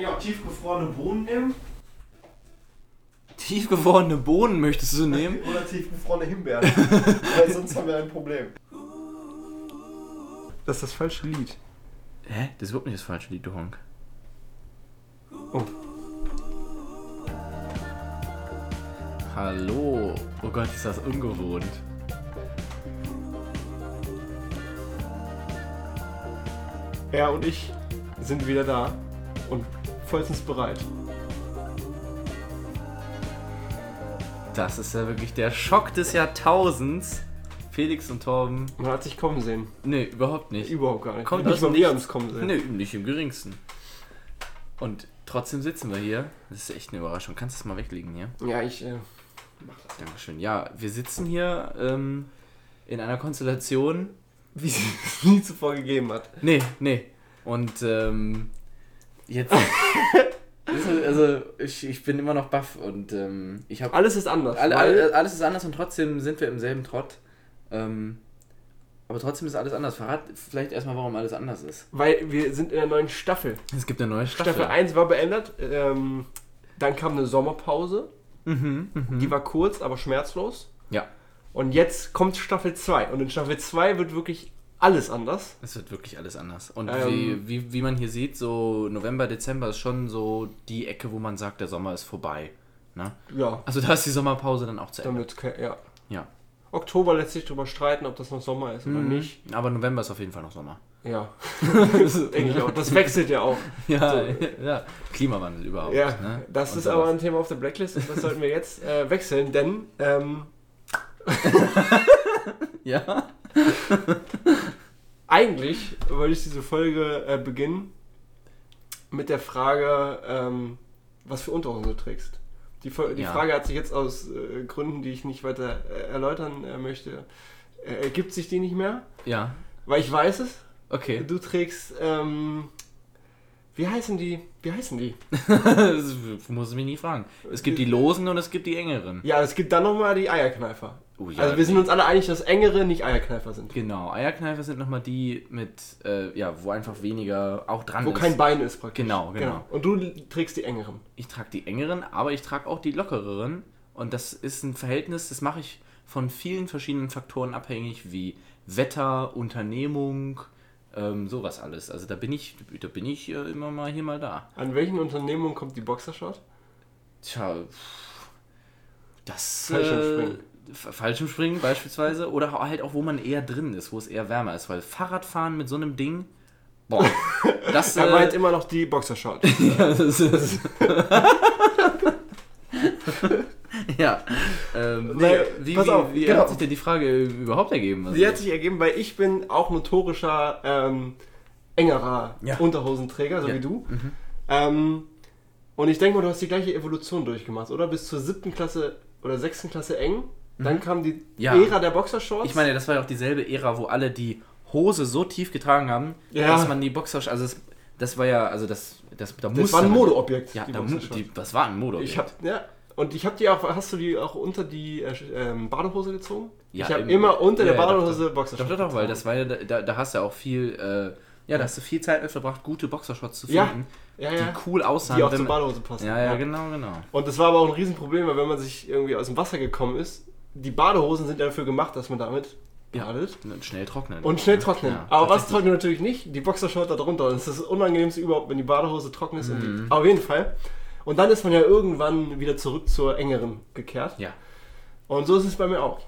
eigentlich auch tiefgefrorene Bohnen nehmen? Tiefgefrorene Bohnen möchtest du nehmen? Oder tiefgefrorene Himbeeren. Weil sonst haben wir ein Problem. Das ist das falsche Lied. Hä? Das ist überhaupt nicht das falsche Lied, du Honk. Oh. Hallo. Oh Gott, ist das ungewohnt. Er und ich sind wieder da und vollstens bereit. Das ist ja wirklich der Schock des Jahrtausends. Felix und Torben. Man hat sich kommen sehen. Nee, überhaupt nicht. Überhaupt gar nicht. Kommt nicht mal wir es kommen sehen. Nee, nicht im geringsten. Und trotzdem sitzen wir hier. Das ist echt eine Überraschung. Kannst du das mal weglegen hier? Ja, ich. Äh, Dankeschön. Ja, wir sitzen hier ähm, in einer Konstellation. wie es nie zuvor gegeben hat. Nee, nee. Und ähm, jetzt. also, ich, ich bin immer noch baff und ähm, ich habe. Alles ist anders. Alle, weil- alle, alles ist anders und trotzdem sind wir im selben Trott. Ähm, aber trotzdem ist alles anders. Verrat vielleicht erstmal, warum alles anders ist. Weil wir sind in der neuen Staffel. Es gibt eine neue Staffel. Staffel 1 war beendet. Ähm, dann kam eine Sommerpause. Mhm, mhm. Die war kurz, aber schmerzlos. Ja, Und jetzt kommt Staffel 2. Und in Staffel 2 wird wirklich alles anders. es wird wirklich alles anders. Und Ähm. wie, wie, wie man hier sieht, so November, Dezember ist schon so die Ecke, wo man sagt, der Sommer ist vorbei. Ne? Ja, Also da ist die Sommerpause dann auch zu Ende. damit, ja. Ja. Oktober lässt sich drüber streiten, ob das noch Sommer ist oder Mhm. nicht. Aber November ist auf jeden Fall noch Sommer. Ja. das denke ich auch. Das wechselt ja auch. Ja, ja. Klimawandel überhaupt. Ja, ne? das Und ist aber ein Thema auf der Blacklist und das sollten wir jetzt äh, wechseln, denn ähm, Ja. Eigentlich wollte ich diese Folge äh, beginnen mit der Frage, ähm, was für Unterhosen du trägst. Die, die Ja. Frage hat sich jetzt aus äh, Gründen, die ich nicht weiter äh, erläutern äh, möchte, äh, ergibt sich die nicht mehr, Ja. weil ich weiß es. Okay. Du trägst, ähm, wie heißen die? Wie heißen die? das muss ich mich nie fragen. Es gibt die losen und es gibt die engeren. Ja, es gibt dann nochmal die Eierkneifer. Oh, ja, also wir sind uns alle einig, dass engere nicht Eierkneifer sind. Genau, Eierkneifer sind nochmal die mit, äh, ja, wo einfach weniger auch dran Wo ist. kein Bein ist praktisch. Genau, genau. Und du trägst die engeren. Ich trage die engeren, aber ich trage auch die lockereren. Und das ist ein Verhältnis, das mache ich von vielen verschiedenen Faktoren abhängig, wie Wetter, Unternehmung, ähm, sowas alles. Also da bin ich, da bin ich äh, immer mal hier mal da. An welchen Unternehmungen kommt die Boxershot? Tja, das. Fallschirmspringen. Äh, F- Fallschirmspringen beispielsweise. Oder halt auch, wo man eher drin ist, wo es eher wärmer ist. Weil Fahrradfahren mit so einem Ding. Boah. Das, Er äh, meint immer noch die Boxershot. ja, das ist. ja. Ähm, nee, wie pass wie, auf, wie genau. hat sich denn die Frage überhaupt ergeben? Also, Die hat sich ergeben, weil ich bin auch notorischer ähm, engerer Ja. Unterhosenträger, so Ja. wie du. Mhm. Ähm, und ich denke mal, du hast die gleiche Evolution durchgemacht, oder? Bis zur siebten Klasse oder sechsten Klasse eng. Dann kam die Mhm. Ja. Ära der Boxershorts. Ich meine, das war ja auch dieselbe Ära, wo alle die Hose so tief getragen haben, Ja. dass man die Boxer. Also, das, das war ja. Also, das, das, da das war ein Modeobjekt. Ja, die da, Boxershorts. die, das war ein Modeobjekt. Ich hab, ja. Und ich habe die auch, hast du die auch unter die äh, ähm, Badehose gezogen? Ja, ich habe im- immer unter ja, der ja, doch, Badehose Doch, Boxershorts. doch, doch, weil das war ja, da, da hast du ja auch viel, äh, ja, da hast du viel Zeit mit verbracht, gute Boxershorts zu finden, ja, die ja. cool aussahen. Die auch zur Badehose passen. ja, ja, genau, genau. Und das war aber auch ein Riesenproblem, weil wenn man sich irgendwie aus dem Wasser gekommen ist, die Badehosen sind dafür gemacht, dass man damit Ja. badet. Und schnell trocknen. Und schnell trocknen. Ja, aber was trocknet natürlich nicht? Die Boxershort da drunter. Das ist das Unangenehmste überhaupt, wenn die Badehose trocken ist. Und Mhm. die, auf jeden Fall. Und dann ist man ja irgendwann wieder zurück zur engeren gekehrt. Ja. Und so ist es bei mir auch.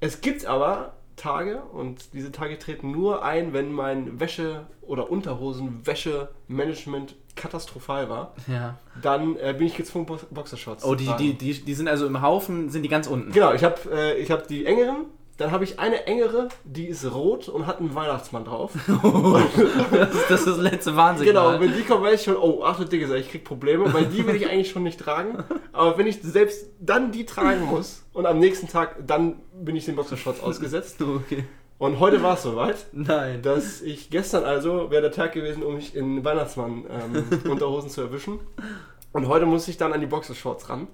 Es gibt aber Tage, und diese Tage treten nur ein, wenn mein Wäsche- oder Unterhosen-Wäsche-Management katastrophal war. ja. Dann äh, bin ich gezwungen, Bo Boxershorts Oh, zu die, tragen. die, die, die sind also im Haufen, sind die ganz unten. Genau, ich habe äh, ich hab die engeren, dann habe ich eine engere, die ist rot und hat einen Weihnachtsmann drauf. Das ist das, ist das letzte genau, Warnsignal. und wenn die kommt, weiß ich schon, oh, ach du Dicke, ich krieg Probleme, weil die will ich eigentlich schon nicht tragen. Aber wenn ich selbst dann die tragen muss und am nächsten Tag, dann bin ich den Boxershorts ausgesetzt. okay. Und heute war es soweit, Nein. dass ich gestern also, wäre der Tag gewesen, um mich in Weihnachtsmann-Unterhosen zu erwischen. Und heute muss ich dann an die Boxershorts ran.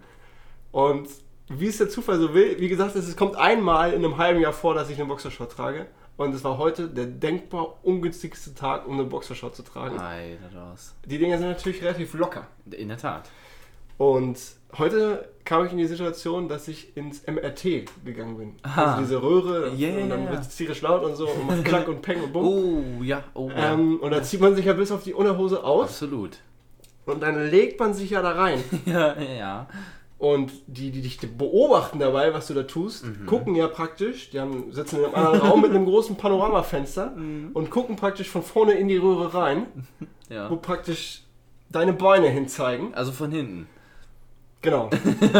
Und wie es der Zufall so will, wie gesagt, es kommt einmal in einem halben Jahr vor, dass ich eine Boxershort trage. Und es war heute der denkbar ungünstigste Tag, um eine Boxershort zu tragen. Alter, was. Die Dinger sind natürlich relativ locker. In der Tat. Und heute kam ich in die Situation, dass ich ins MRT gegangen bin. Aha. Also diese Röhre Yeah, und dann wird es tierisch laut und so und macht Klack und Peng und Bumm. Oh, ja, oh, ja. Ähm, und da zieht man sich ja bis auf die Unterhose aus Absolut. und dann legt man sich ja da rein. Ja, ja. Und die, die dich beobachten dabei, was du da tust, Mhm. gucken ja praktisch, die haben, sitzen in einem anderen Raum mit einem großen Panoramafenster Mhm. und gucken praktisch von vorne in die Röhre rein, wo ja. praktisch deine Beine hinzeigen. Also von hinten. Genau.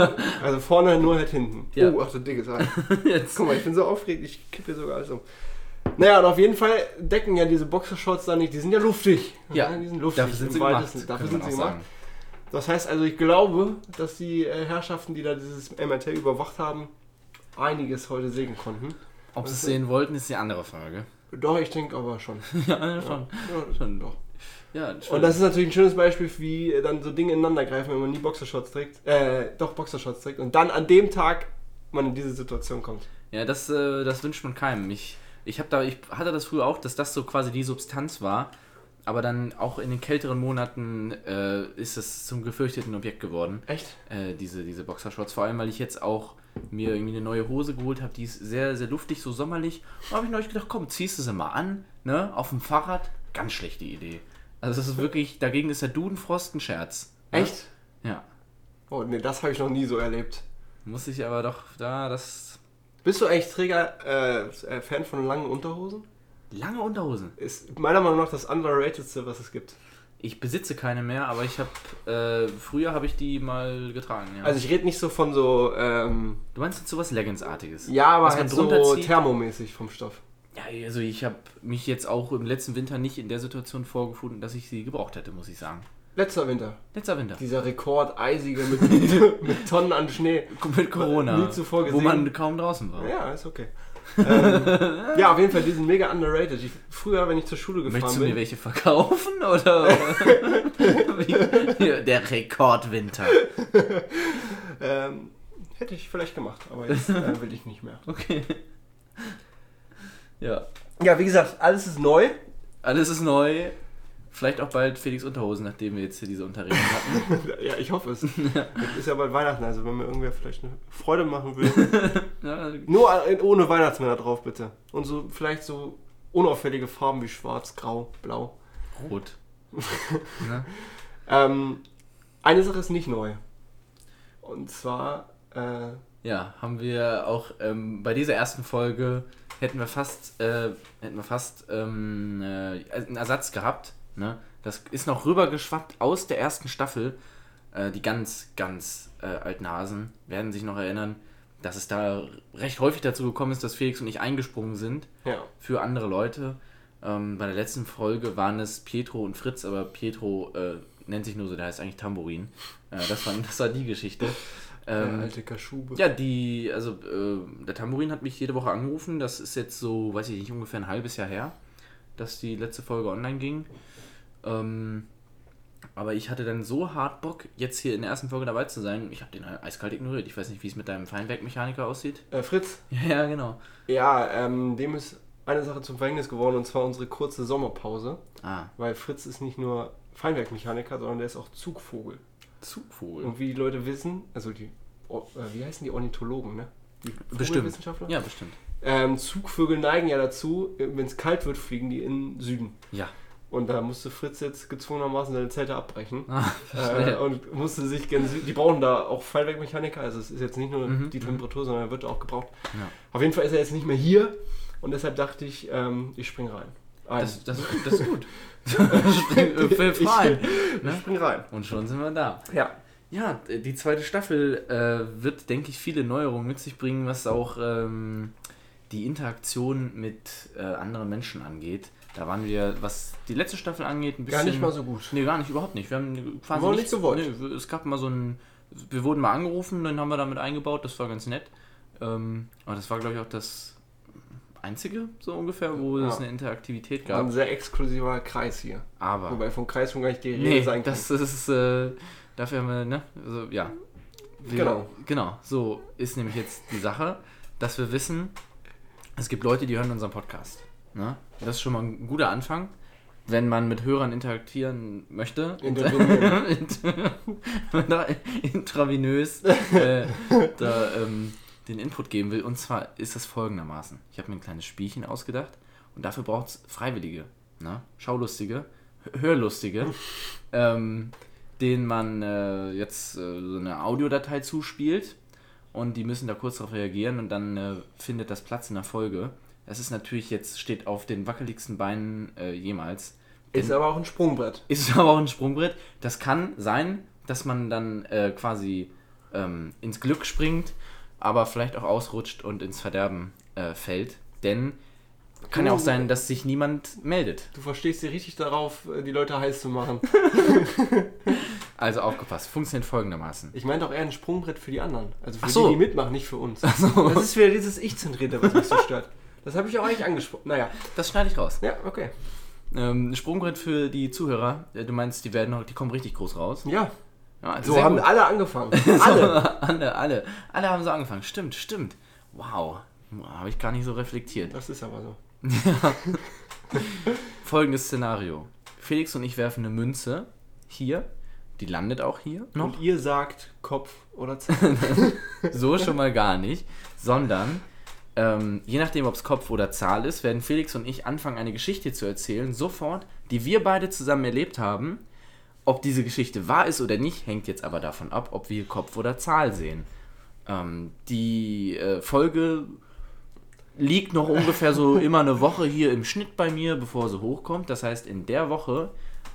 also vorne nur halt hinten. Ja. Oh, ach, so dicke Teil. Jetzt. Guck mal, ich bin so aufgeregt, ich kippe sogar alles um. Naja, und auf jeden Fall decken ja diese Boxershorts da nicht, die sind ja luftig. Ja, die sind luftig. Dafür sind sie gemacht. weitesten- Dafür sind sie gemacht. Das heißt also, ich glaube, dass die äh, Herrschaften, die da dieses MRT überwacht haben, einiges heute sehen konnten. Ob sie es sehen wollten, ist die andere Frage. Doch, ich denke aber schon. Ja, schon. Ja, Schon. doch. Ja. Und das ist natürlich ein schönes Beispiel, wie dann so Dinge ineinander greifen, wenn man nie Boxershorts trägt. Äh, doch Boxershorts trägt. Und dann an dem Tag man in diese Situation kommt. Ja, das, äh, das wünscht man keinem. Ich, ich, hab da, ich hatte das früher auch, dass das so quasi die Substanz war. Aber dann auch in den kälteren Monaten äh, ist es zum gefürchteten Objekt geworden. Echt? Äh, diese, diese Boxershorts. Vor allem, weil ich jetzt auch mir irgendwie eine neue Hose geholt habe, die ist sehr, sehr luftig, so sommerlich. Da habe ich neulich gedacht, komm, ziehst du sie mal an, ne? Auf dem Fahrrad. Ganz schlechte Idee. Also das ist wirklich, dagegen ist der Dudenfrost ein Scherz. ne? Echt? Ja. Oh, nee, das habe ich noch nie so erlebt. Muss ich aber doch da, das. Bist du eigentlich Träger, äh, äh, Fan von langen Unterhosen? Lange Unterhosen. Ist meiner Meinung nach das underratedste, was es gibt. Ich besitze keine mehr, aber ich habe äh, früher habe ich die mal getragen. Ja. Also ich rede nicht so von so, ähm, du meinst jetzt sowas Leggings-artiges? ja, aber halt so thermomäßig vom Stoff. Ja, also ich habe mich jetzt auch im letzten Winter nicht in der Situation vorgefunden, dass ich sie gebraucht hätte, muss ich sagen. Letzter Winter. Letzter Winter. Dieser Rekord eisige mit, mit Tonnen an Schnee. Mit Corona. Nie zuvor Wo gesehen. man kaum draußen war. Ja, ist okay. ähm, ja, auf jeden Fall, die sind mega underrated. Ich, früher, wenn ich zur Schule gefahren Möchtest du mir bin. welche verkaufen oder? Wie, der Rekordwinter. Ähm, hätte ich vielleicht gemacht, aber jetzt äh, will ich nicht mehr. Okay. Ja. Ja, wie gesagt, alles ist neu. Alles ist neu. Vielleicht auch bald Felix Unterhosen, nachdem wir jetzt hier diese Unterredung hatten. ja, ich hoffe es. Jetzt ist ja bald Weihnachten, also wenn mir irgendwer vielleicht eine Freude machen will. Ja, Nur ohne Weihnachtsmänner drauf, bitte. Und so vielleicht so unauffällige Farben wie schwarz, grau, blau. rot. ne? Ähm, eine Sache ist nicht neu. Und zwar, äh, Ja, haben wir auch ähm, bei dieser ersten Folge hätten wir fast, äh, hätten wir fast ähm, äh, einen Ersatz gehabt. Ne? Das ist noch rübergeschwappt aus der ersten Staffel. Äh, die ganz, ganz äh, alten Hasen werden sich noch erinnern, dass es da recht häufig dazu gekommen ist, dass Felix und ich eingesprungen sind ja. für andere Leute. Ähm, bei der letzten Folge waren es Pietro und Fritz, aber Pietro äh, nennt sich nur so, der heißt eigentlich Tambourin. Äh, das, war, das war die Geschichte. Ähm, alte Kaschube. ja, die, also äh, der Tambourin hat mich jede Woche angerufen. Das ist jetzt so, weiß ich nicht, ungefähr ein halbes Jahr her, dass die letzte Folge online ging. Ähm, aber ich hatte dann so hart Bock, jetzt hier in der ersten Folge dabei zu sein. Ich habe den eiskalt ignoriert. Ich weiß nicht, wie es mit deinem Feinwerkmechaniker aussieht. Äh, Fritz, Ja, genau. ja, ähm, dem ist eine Sache zum Verhängnis geworden und zwar unsere kurze Sommerpause. Ah, Weil Fritz ist nicht nur Feinwerkmechaniker, sondern der ist auch Zugvogel. Zugvogel. Und wie die Leute wissen, also die, oh, äh, wie heißen die Ornithologen, ne? Die Bestimmt. Ja, bestimmt. Ähm, Zugvögel neigen ja dazu, wenn es kalt wird, fliegen die in den Süden. Ja. Und da musste Fritz jetzt gezwungenermaßen seine Zelte abbrechen. Ah, Äh, und musste sich gen Süden. Die brauchen da auch Fallwerkmechaniker, also es ist jetzt nicht nur Mhm, die Temperatur, sondern er wird auch gebraucht. Ja. Auf jeden Fall ist er jetzt nicht mehr hier und deshalb dachte ich, ähm, ich spring rein. Ein. Das, das, das ist gut. Spring, äh, ich Ne? spring rein. Und schon sind wir da. Ja. Ja, die zweite Staffel äh, wird, denke ich, viele Neuerungen mit sich bringen, was auch ähm, die Interaktion mit äh, anderen Menschen angeht. Da waren wir, was die letzte Staffel angeht, ein bisschen. Gar nicht mal so gut. Nee, gar nicht, überhaupt nicht. Wir haben quasi Wir nichts- nicht gewollt. Nee, es gab mal so ein. Wir wurden mal angerufen, dann haben wir damit eingebaut, das war ganz nett. Ähm, aber das war, glaube ich, auch das einzige, so ungefähr, wo Ja. es eine Interaktivität War ein gab. sehr exklusiver Kreis hier. Aber. Wobei vom Kreis schon gar nicht die Rede Nee, sein kann. das ist, äh, dafür haben wir, ne, also, ja. Wir, Genau. Genau, so ist nämlich jetzt die Sache, dass wir wissen, es gibt Leute, die hören unseren Podcast. Ne? Das ist schon mal ein guter Anfang, wenn man mit Hörern interagieren möchte. Intravenös äh, da, ähm, den Input geben will. Und zwar ist das folgendermaßen. Ich habe mir ein kleines Spielchen ausgedacht und dafür braucht es Freiwillige, ne? Schaulustige, Hörlustige, ähm, denen man äh, jetzt äh, so eine Audiodatei zuspielt und die müssen da kurz darauf reagieren und dann äh, findet das Platz in der Folge. Das ist natürlich jetzt, steht auf den wackeligsten Beinen äh, jemals. Ist aber auch ein Sprungbrett. Ist aber auch ein Sprungbrett. Das kann sein, dass man dann äh, quasi ähm, ins Glück springt, aber vielleicht auch ausrutscht und ins Verderben äh, fällt. Denn kann ja auch sein, dass sich niemand meldet. Du verstehst dich richtig darauf, die Leute heiß zu machen. Also aufgepasst, funktioniert folgendermaßen. Ich meine doch eher ein Sprungbrett für die anderen. Also für so. die, die mitmachen, nicht für uns. so. Das ist wieder dieses Ich-Zentrierte, was mich so stört. Das habe ich auch eigentlich angesprochen. Naja, Das schneide ich raus. ja, okay. Ähm, ein Sprungbrett für die Zuhörer. Äh, Du meinst, die werden noch, die kommen richtig groß raus. Ja, Ja, so haben gut. alle angefangen. Alle. alle, alle, alle haben so angefangen. Stimmt, stimmt. Wow, habe ich gar nicht so reflektiert. Das ist aber so. Folgendes Szenario. Felix und ich werfen eine Münze hier. Die landet auch hier noch. Und ihr sagt Kopf oder Zahl. So schon mal gar nicht. Sondern, ähm, je nachdem, ob es Kopf oder Zahl ist, werden Felix und ich anfangen, eine Geschichte zu erzählen, sofort, die wir beide zusammen erlebt haben. Ob diese Geschichte wahr ist oder nicht, hängt jetzt aber davon ab, ob wir Kopf oder Zahl sehen. Ähm, die äh, Folge liegt noch ungefähr so immer eine Woche hier im Schnitt bei mir, bevor sie hochkommt. Das heißt, in der Woche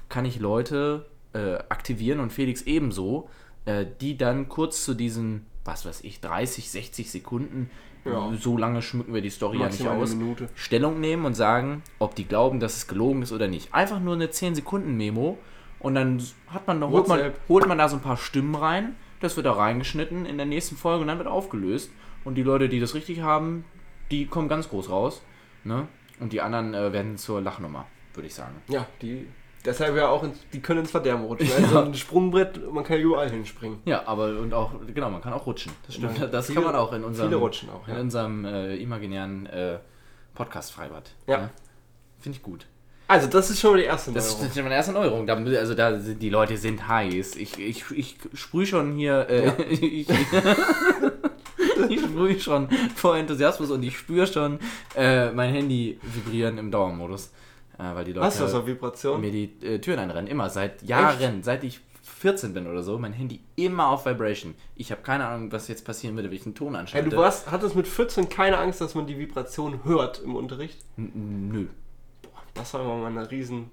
kann ich Leute äh, aktivieren und Felix ebenso, äh, die dann kurz zu diesen, was weiß ich, 30, 60 Sekunden, Ja. so lange schmücken wir die Story ja nicht Maximal aus, Minute. Stellung nehmen und sagen, ob die glauben, dass es gelogen ist oder nicht. Einfach nur eine 10 Sekunden Memo und dann hat man, holt, man, holt man da so ein paar Stimmen rein, das wird da reingeschnitten in der nächsten Folge und dann wird aufgelöst. Und die Leute, die das richtig haben, die kommen ganz groß raus. Ne? Und die anderen äh, werden zur Lachnummer, würde ich sagen. Ja, die. Deshalb ja auch, ins, die können ins Verderben rutschen. Also ein Sprungbrett, man kann überall hinspringen. Ja, aber und auch, genau, man kann auch rutschen. Das stimmt. Ja, Das viele- kann man auch in unserem, viele rutschen auch, ja. in unserem äh, imaginären äh, Podcast-Freibad. Ja. Ne? Finde ich gut. Also, das ist schon mal die erste Das Neuerung. ist meine erste Neuerung. Da, also da sind die Leute sind heiß. Ich, ich, ich sprühe schon hier. Äh, Ja. ich, ich sprühe schon vor Enthusiasmus und ich spüre schon äh, mein Handy vibrieren im Dauermodus. Äh, weil die Leute du das auf Vibration? mir die äh, Türen einrennen. Immer. Seit Jahren. Seit ich 14 bin oder so. Mein Handy immer auf Vibration. Ich habe keine Ahnung, was jetzt passieren würde, wenn ich einen Ton anschalte. du warst, hattest mit 14 keine Angst, dass man die Vibration hört im Unterricht? N- Nö. Das war immer meine riesen,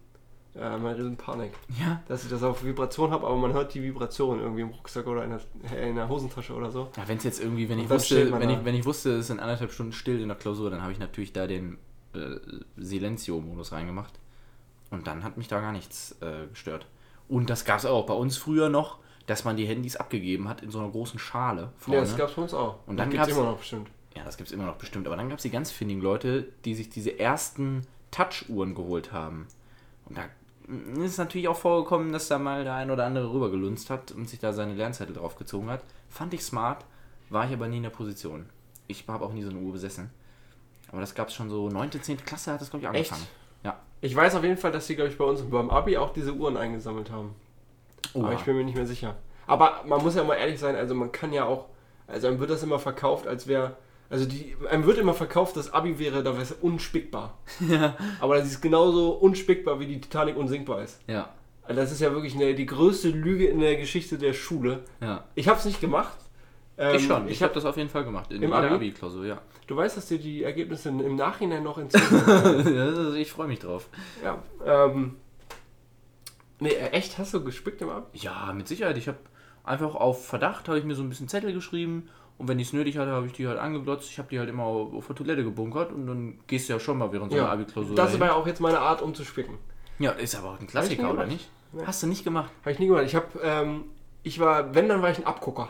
äh, meine riesen Panik. Ja. Dass ich das auf Vibration habe, aber man hört die Vibration irgendwie im Rucksack oder in der, äh, in der Hosentasche oder so. Ja, wenn es jetzt irgendwie, wenn Und ich wusste, wenn da. ich, wenn ich wusste, es sind anderthalb Stunden still in der Klausur, dann habe ich natürlich da den äh, Silencio-Modus reingemacht. Und dann hat mich da gar nichts äh, gestört. Und das gab es auch bei uns früher noch, dass man die Handys abgegeben hat in so einer großen Schale vorne. Ja, das gab's bei uns auch. Und dann gibt's gab's- immer noch bestimmt. Ja, das gibt es immer noch bestimmt. Aber dann gab es die ganz findigen Leute, die sich diese ersten Touch-Uhren geholt haben. Und da ist es natürlich auch vorgekommen, dass da mal der ein oder andere rübergelunzt hat und sich da seine Lernzettel draufgezogen hat. Fand ich smart, war ich aber nie in der Position. Ich habe auch nie so eine Uhr besessen. Aber das gab es schon so 9., 10. Klasse hat das, glaube ich, Echt? angefangen. Ja. Ich weiß auf jeden Fall, dass die, glaube ich, bei uns beim Abi auch diese Uhren eingesammelt haben. Aber Oha. ich bin mir nicht mehr sicher. Aber man muss ja mal ehrlich sein, also man kann ja auch, also einem wird das immer verkauft, als wäre, also die, einem wird immer verkauft, das Abi wäre, da wäre es unspickbar. Ja. Aber das ist genauso unspickbar, wie die Titanic unsinkbar ist. Ja. Also das ist ja wirklich eine, die größte Lüge in der Geschichte der Schule. Ja. Ich habe es nicht gemacht. Ähm, ich schon. Ich, Ich habe hab, das auf jeden Fall gemacht. In Abi? Abi-Klausur, ja. du weißt, dass dir die Ergebnisse im Nachhinein noch entzogen Also ich freue mich drauf. Ja. Ähm, nee, äh, echt? Hast du gespickt im Abi? Ja, mit Sicherheit. Ich habe einfach auf Verdacht, habe ich mir so ein bisschen Zettel geschrieben und wenn ich es nötig hatte, habe ich die halt angeglotzt. Ich habe die halt immer auf, der Toilette gebunkert und dann gehst du ja schon mal während so einer Abi-Klausur Das war ja auch jetzt meine Art, um zu spicken. Ja, ist aber auch ein Klassiker, nie oder nicht? Ja. Hast du nicht gemacht? Habe ich nie gemacht. Ich habe, ähm, ich war, wenn, dann war ich ein Abgucker.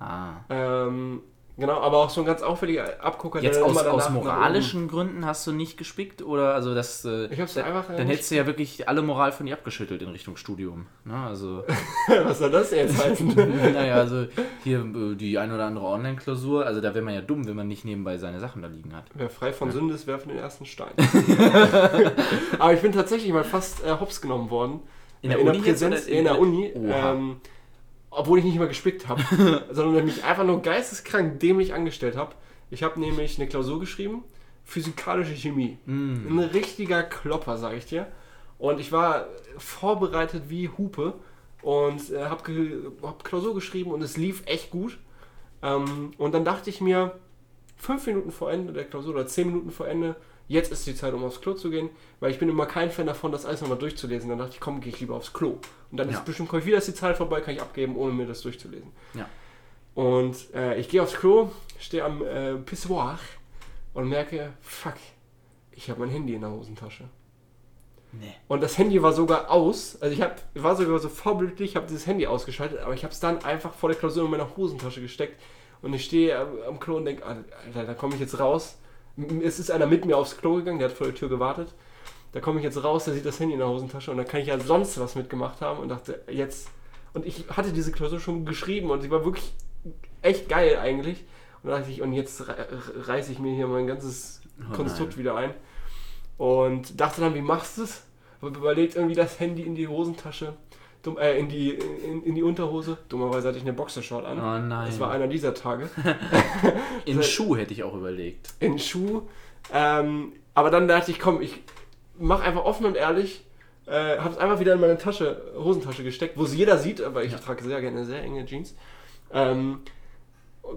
Ah. Ähm, Genau, aber auch so ein ganz auffälliger Abgucker, Jetzt aus, aus moralischen Gründen hast du nicht gespickt oder also das. Äh, Ich hab's dann, einfach, äh, Dann hättest du ja wirklich alle Moral von dir abgeschüttelt in Richtung Studium. Ne? Also, Was soll das jetzt heißen? naja, also hier äh, die ein oder andere Online-Klausur, also da wäre man ja dumm, wenn man nicht nebenbei seine Sachen da liegen hat. Wer frei von Sünde ist, werfen den ersten Stein. aber ich bin tatsächlich mal fast äh, hops genommen worden. In der in Uni der jetzt Präsenz, in- in der Uni. Ähm, obwohl ich nicht mal gespickt habe, sondern mich einfach nur geisteskrank dämlich angestellt habe. Ich habe nämlich eine Klausur geschrieben, physikalische Chemie. Mm. Ein richtiger Klopper, sage ich dir. Und ich war vorbereitet wie Hupe und äh, habe hab Klausur geschrieben und es lief echt gut. Ähm, und dann dachte ich mir, fünf Minuten vor Ende der Klausur oder zehn Minuten vor Ende, jetzt ist die Zeit, um aufs Klo zu gehen, weil ich bin immer kein Fan davon, das alles nochmal durchzulesen. Dann dachte ich, komm, gehe ich lieber aufs Klo. Und dann Ja. ist bestimmt, ich wieder, ist die Zeit vorbei, kann ich abgeben, ohne mir das durchzulesen. Ja. Und äh, ich gehe aufs Klo, stehe am äh, Pissoir und merke, fuck, ich habe mein Handy in der Hosentasche. Nee. Und das Handy war sogar aus. Also ich hab, war sogar so vorbildlich, habe dieses Handy ausgeschaltet, aber ich habe es dann einfach vor der Klausur in meine Hosentasche gesteckt. Und ich stehe am, am Klo und denke, Alter, da komme ich jetzt raus. Es ist einer mit mir aufs Klo gegangen, der hat vor der Tür gewartet. Da komme ich jetzt raus, der sieht das Handy in der Hosentasche und da kann ich ja sonst was mitgemacht haben und dachte, jetzt. Und ich hatte diese Klausur schon geschrieben und sie war wirklich echt geil eigentlich. Und da dachte ich, und jetzt re- reiße ich mir hier mein ganzes Oh Konstrukt wieder ein. Und dachte dann, wie machst du es? Überlegt, irgendwie das Handy in die Hosentasche, dumm, äh, in, die, in, in die Unterhose. Dummerweise hatte ich eine Boxershort an. Oh nein. Das war einer dieser Tage. In Schuh hätte ich auch überlegt. In Schuh. Ähm, aber dann dachte ich, komm, ich mach einfach offen und ehrlich. Äh, hab's einfach wieder in meine Tasche, Hosentasche gesteckt, wo es jeder sieht, aber ich Ja. trage sehr gerne sehr enge Jeans. Ähm,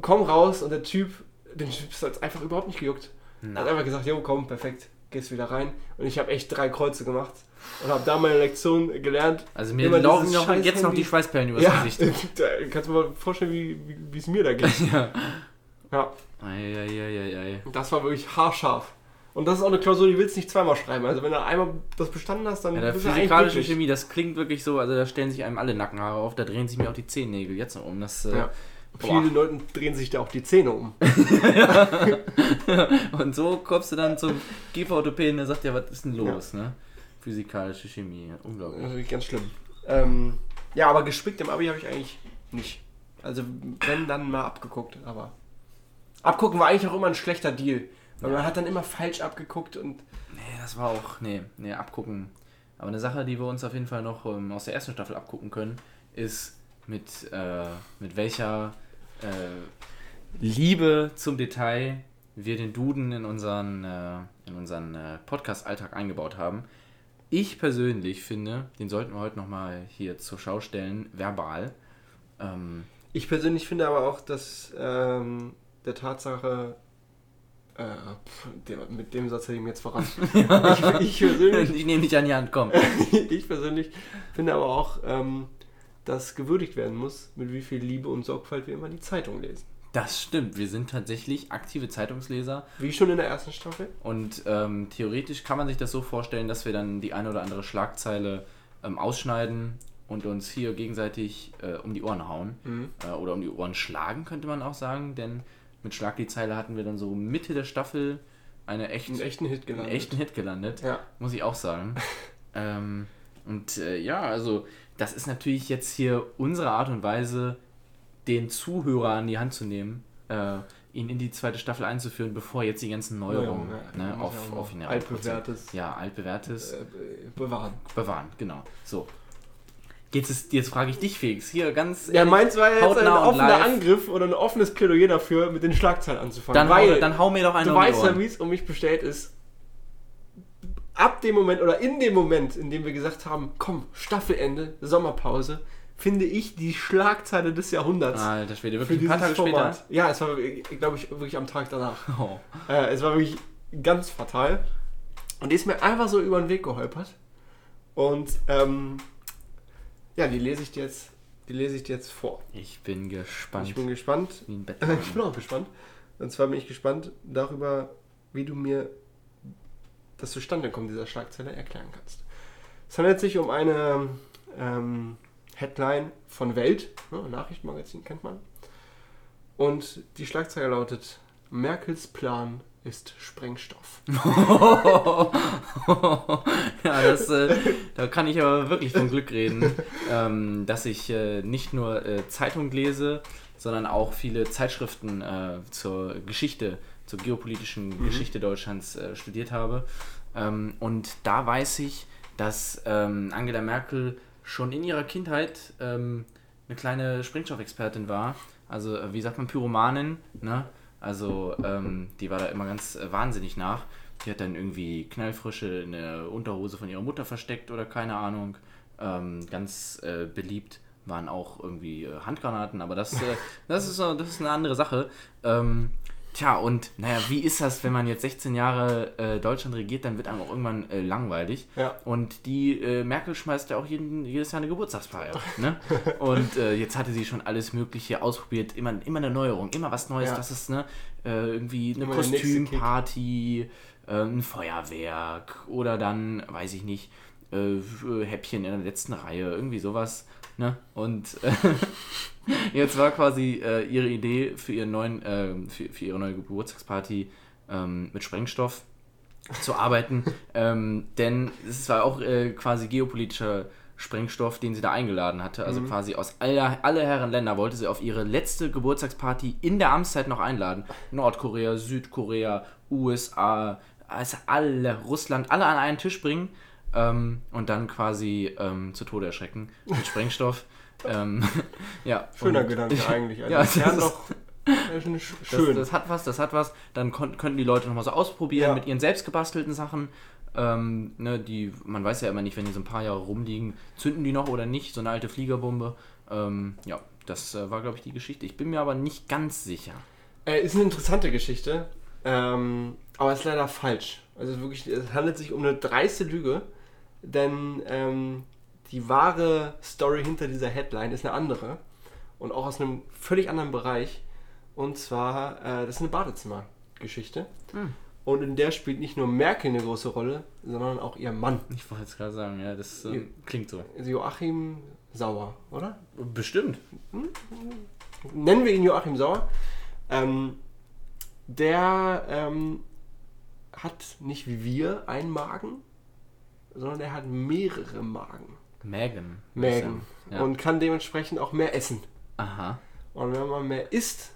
komm raus und der Typ, den Typ ist einfach überhaupt nicht gejuckt. Er hat Na, einfach gesagt, jo, komm, perfekt, gehst wieder rein. Und ich habe echt drei Kreuze gemacht und habe da meine Lektion gelernt. also mir laufen noch, scheiß jetzt noch die Schweißperlen übers Ja, Gesicht. da kannst du mal vorstellen, wie es mir da geht. ja. Ja, Eieieiei. das war wirklich haarscharf. Und das ist auch eine Klausur, die willst du nicht zweimal schreiben. Also wenn du einmal das bestanden hast, dann Ja, bist du physikalische. Chemie, das klingt wirklich so, also da stellen sich einem alle Nackenhaare auf, da drehen sich mir auch die Zehennägel jetzt noch um. Das, äh, Ja. Boah. Viele Leuten drehen sich da auch die Zähne um. Und so kommst du dann zum Kieferorthopäden, der sagt ja, was ist denn los, ne? Physikalische Chemie, Das ist unglaublich. ganz schlimm. Ähm, ja, aber gespickt im Abi habe ich eigentlich nicht. Also wenn, dann mal abgeguckt, aber... Abgucken war eigentlich auch immer ein schlechter Deal. Weil Ja. man hat dann immer falsch abgeguckt und... Nee, das war auch, nee, nee, abgucken. Aber eine Sache, die wir uns auf jeden Fall noch ähm, aus der ersten Staffel abgucken können, ist mit, äh, mit welcher äh, Liebe zum Detail wir den Duden in unseren, äh, in unseren äh, Podcast-Alltag eingebaut haben. Ich persönlich finde, den sollten wir heute nochmal hier zur Schau stellen, verbal. Ähm, Ich persönlich finde aber auch, dass ähm, der Tatsache... Äh, pff, der, mit dem Satz hätte ich mir jetzt verraten. ich, ich persönlich ich nehme dich an die Hand, komm. ich persönlich finde aber auch, ähm, dass gewürdigt werden muss, mit wie viel Liebe und Sorgfalt wir immer die Zeitung lesen. Das stimmt, wir sind tatsächlich aktive Zeitungsleser Wie schon in der ersten Staffel. Und ähm, theoretisch kann man sich das so vorstellen, dass wir dann die eine oder andere Schlagzeile ähm, ausschneiden und uns hier gegenseitig äh, um die Ohren hauen. Äh, oder um die Ohren schlagen, könnte man auch sagen. Denn mit Schlag die Zeile hatten wir dann so Mitte der Staffel eine echt, Einen echten Hit einen gelandet. echten Hit gelandet. Ja. Muss ich auch sagen. ähm, und äh, ja, also das ist natürlich jetzt hier unsere Art und Weise, den Zuhörer an die Hand zu nehmen, äh, ihn in die zweite Staffel einzuführen, bevor jetzt die ganzen Neuerungen Ja, ne, ja, muss auf, ja auf ihn altbewährtes Ja, altbewährtes äh, bewahren. bewahren, genau. So. Jetzt, jetzt frage ich dich, Felix, hier ganz. Ja, meins war jetzt ein offener. Angriff oder ein offenes Plädoyer dafür, mit den Schlagzeilen anzufangen. dann, weil hau, dann hau mir doch einen du weißt ja, wie es um mich bestellt ist. Ab dem Moment oder in dem Moment, in dem wir gesagt haben, komm, Staffelende, Sommerpause, finde ich die Schlagzeile des Jahrhunderts. Alter Schwede, für wirklich ein paar Tage Format. später. Ja, es war, glaube ich, wirklich am Tag danach. Oh. Äh, es war wirklich ganz fatal. Und die ist mir einfach so über den Weg geholpert. Und ähm, ja, die lese ich dir jetzt, die lese ich jetzt vor. Ich bin gespannt. Ich bin gespannt. Ich bin auch gespannt. Und zwar bin ich gespannt darüber, wie du mir das Zustandekommen dieser Schlagzeile erklären kannst. Es handelt sich um eine ähm, Headline von Welt, ne, Nachrichtenmagazin kennt man. Und die Schlagzeile lautet: Merkels Plan ist Sprengstoff. ja, das, äh, da kann ich aber wirklich von Glück reden, ähm, dass ich äh, nicht nur äh, Zeitung lese, sondern auch viele Zeitschriften äh, zur Geschichte, zur geopolitischen mhm. Geschichte Deutschlands äh, studiert habe. Ähm, und da weiß ich, dass ähm, Angela Merkel schon in ihrer Kindheit ähm, eine kleine Sprengstoffexpertin war. Also, äh, wie sagt man, Pyromanin, ne? Also, ähm, die war da immer ganz äh, wahnsinnig nach. Die hat dann irgendwie Knallfrische in der Unterhose von ihrer Mutter versteckt oder keine Ahnung. Ähm, ganz äh, beliebt waren auch irgendwie äh, Handgranaten, aber das, äh, das, ist, das ist eine andere Sache. Tja, und naja, wie ist das, wenn man jetzt 16 Jahre äh, Deutschland regiert, dann wird einem auch irgendwann äh, langweilig. Ja. Und die äh, Merkel schmeißt ja auch jeden, jedes Jahr eine Geburtstagsfeier. ne? Und äh, jetzt hatte sie schon alles Mögliche ausprobiert, immer, immer eine Neuerung, immer was Neues, ja. das ist ne, äh, irgendwie eine Kostümparty, äh, ein Feuerwerk oder dann, weiß ich nicht, Häppchen in der letzten Reihe, irgendwie sowas. Ne? Und Jetzt war quasi äh, ihre Idee für, ihren neuen, äh, für, für, ihre neue Geburtstagsparty ähm, mit Sprengstoff zu arbeiten. ähm, denn es war auch äh, quasi geopolitischer Sprengstoff, den sie da eingeladen hatte. Also mhm. quasi aus aller, alle Herren Länder wollte sie auf ihre letzte Geburtstagsparty in der Amtszeit noch einladen. Nordkorea, Südkorea, USA, also alle, Russland, alle an einen Tisch bringen ähm, und dann quasi ähm, zu Tode erschrecken mit Sprengstoff. Ähm, ja, Schöner Gedanke eigentlich. Also ja, das, ist, doch schön. Das, das, hat was, das hat was. Dann könnten die Leute nochmal so ausprobieren ja. mit ihren selbst gebastelten Sachen. Ähm, ne, die, man weiß ja immer nicht, wenn die so ein paar Jahre rumliegen, zünden die noch oder nicht, so eine alte Fliegerbombe. Ähm, ja, das äh, war, glaube ich, die Geschichte. Ich bin mir aber nicht ganz sicher. Äh, ist eine interessante Geschichte, ähm, aber ist leider falsch. Also wirklich, es handelt sich um eine dreiste Lüge, denn ähm, die wahre Story hinter dieser Headline ist eine andere und auch aus einem völlig anderen Bereich. Und zwar, äh, das ist eine Badezimmergeschichte. Hm. Und in der spielt nicht nur Merkel eine große Rolle, sondern auch ihr Mann. Ich wollte jetzt gerade sagen, ja, das äh, klingt so. Joachim Sauer, oder? Bestimmt. Hm? Nennen wir ihn Joachim Sauer. Ähm, der ähm, hat nicht wie wir einen Magen, sondern er hat mehrere Magen. Mägen. Mägen. Ja. Und kann dementsprechend auch mehr essen. Aha. Und wenn man mehr isst,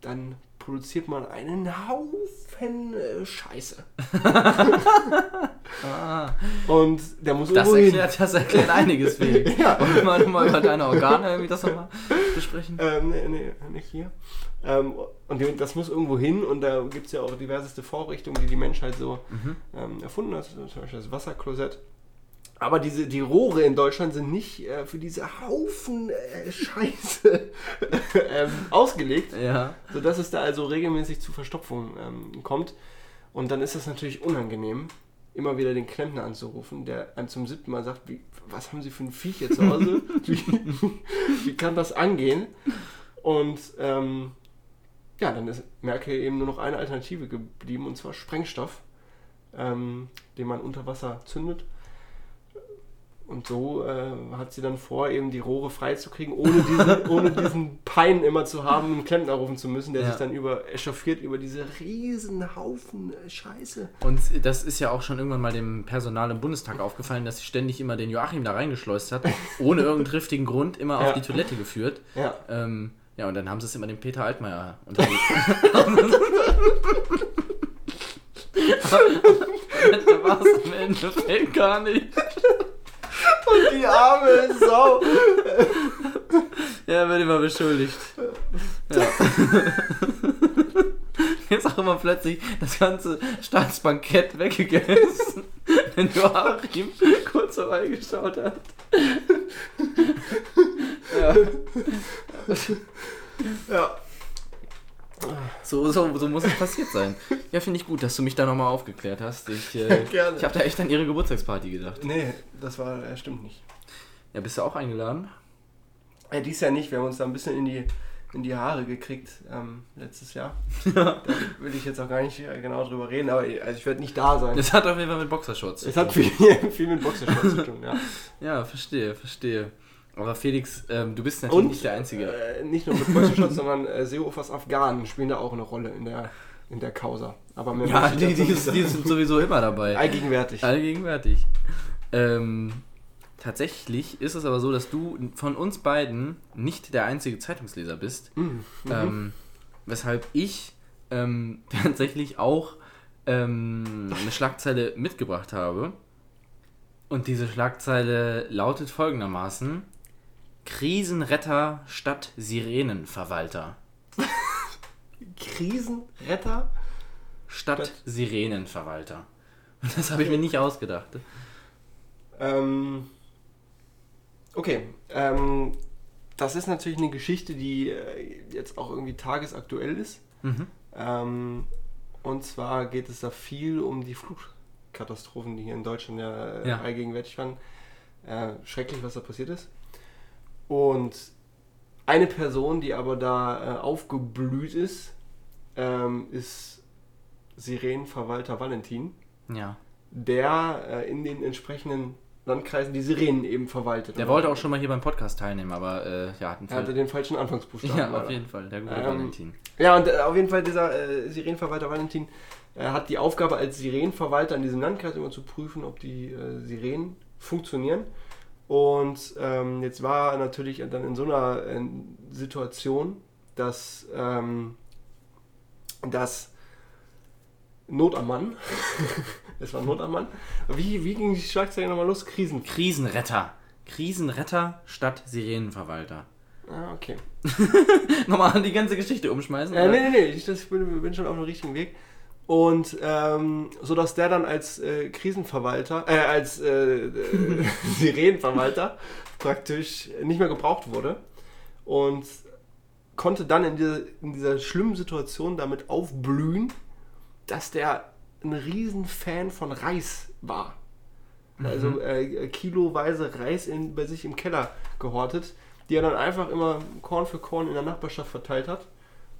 dann produziert man einen Haufen äh, Scheiße. ah. Und der muss das erklärt, hin. Das erklärt einiges, Felix. ja. Wollen wir mal, mal über deine Organe irgendwie das nochmal besprechen? Ähm, nee, nee, nicht hier. Ähm, und das muss irgendwo hin und da gibt es ja auch diverseste Vorrichtungen, die die Menschheit so mhm. ähm, erfunden hat. Zum Beispiel das Wasserklosett. Aber diese, die Rohre in Deutschland sind nicht äh, für diese Haufen äh, Scheiße ähm, ausgelegt, ja. sodass es da also regelmäßig zu Verstopfungen ähm, kommt. Und dann ist es natürlich unangenehm, immer wieder den Klempner anzurufen, der einem zum siebten Mal sagt, wie, was haben Sie für ein Viech hier zu Hause? wie, wie kann das angehen? Und ähm, ja, dann ist Merkel eben nur noch eine Alternative geblieben, und zwar Sprengstoff, ähm, den man unter Wasser zündet und so äh, hat sie dann vor, eben die Rohre freizukriegen, ohne diesen, ohne diesen Pein immer zu haben, einen Klempner rufen zu müssen, der ja. sich dann über echauffiert über diese riesen Haufen äh, Scheiße. Und das ist ja auch schon irgendwann mal dem Personal im Bundestag aufgefallen, dass sie ständig immer den Joachim da reingeschleust hat, ohne irgendeinen triftigen Grund, immer ja. auf die Toilette geführt. Ja. Ähm, ja, und dann haben sie es immer dem Peter Altmaier unterlegt. da war es am Endeffekt gar nicht. Und die arme Sau. Ja, wird immer beschuldigt. Ja. Jetzt auch immer plötzlich das ganze Staatsbankett weggegessen, wenn Joachim kurz vorbeigeschaut hat. Ja. Ja. So, so, so muss es passiert sein. Ja, finde ich gut, dass du mich da nochmal aufgeklärt hast. Ich, äh, Gerne. ich habe da echt an ihre Geburtstagsparty gedacht. Nee, das war, äh, stimmt nicht. Ja, bist du auch eingeladen? Ja, dies Jahr nicht. Wir haben uns da ein bisschen in die, in die Haare gekriegt ähm, letztes Jahr. da will ich jetzt auch gar nicht äh, genau drüber reden, aber also ich werde nicht da sein. Das hat auf jeden Fall mit Boxershorts zu tun. Es hat viel, viel mit Boxershorts zu tun, ja. Ja, verstehe, verstehe. Aber Felix, ähm, du bist natürlich Und nicht der Einzige. Äh, nicht nur mit Preußenschutz, sondern äh, Seehofers Afghanen spielen da auch eine Rolle in der, in der Causa. Aber ja, die, die, nicht die sind sowieso immer dabei. allgegenwärtig. Allgegenwärtig. Ähm, tatsächlich ist es aber so, dass du von uns beiden nicht der einzige Zeitungsleser bist. Mhm. Ähm, weshalb ich ähm, tatsächlich auch ähm, eine Schlagzeile mitgebracht habe. Und diese Schlagzeile lautet folgendermaßen: Krisenretter statt Sirenenverwalter. Krisenretter? Statt Statt- Sirenenverwalter. Und das habe ich mir nicht ausgedacht. Ähm, okay, ähm, das ist natürlich eine Geschichte, die äh, jetzt auch irgendwie tagesaktuell ist. Mhm. Ähm, und zwar geht es da viel um die Flutkatastrophen, die hier in Deutschland ja, äh, Ja. allgegenwärtig waren. Äh, schrecklich, was da passiert ist. Und eine Person, die aber da äh, aufgeblüht ist, ähm, ist Sirenenverwalter Valentin, Ja. der äh, in den entsprechenden Landkreisen die Sirenen eben verwaltet. Der wollte auch schon mal hier beim Podcast teilnehmen, aber äh, ja, hat Er hatte den falschen Anfangsbuchstaben. Ja, leider. auf jeden Fall, der gute Ähm, Valentin. Ja, und äh, auf jeden Fall dieser äh, Sirenenverwalter Valentin äh, hat die Aufgabe als Sirenenverwalter in diesem Landkreis immer zu prüfen, ob die Sirenen funktionieren. Und ähm, jetzt war er natürlich dann in so einer Situation, dass, ähm, dass Not am Mann, es war Not am Mann, wie, wie ging die Schlagzeile nochmal los? Krisen. Krisenretter. Krisenretter statt Sirenenverwalter. Ah, okay. Nochmal die ganze Geschichte umschmeißen? Äh, oder? nee, nee, nee, ich das bin, bin schon auf dem richtigen Weg. Und ähm, so dass der dann als äh, Krisenverwalter, äh, als äh, äh, Sirenenverwalter praktisch nicht mehr gebraucht wurde und konnte dann in dieser, in dieser schlimmen Situation damit aufblühen, dass der ein Riesenfan von Reis war. Also äh, kiloweise Reis in, bei sich im Keller gehortet, die er dann einfach immer Korn für Korn in der Nachbarschaft verteilt hat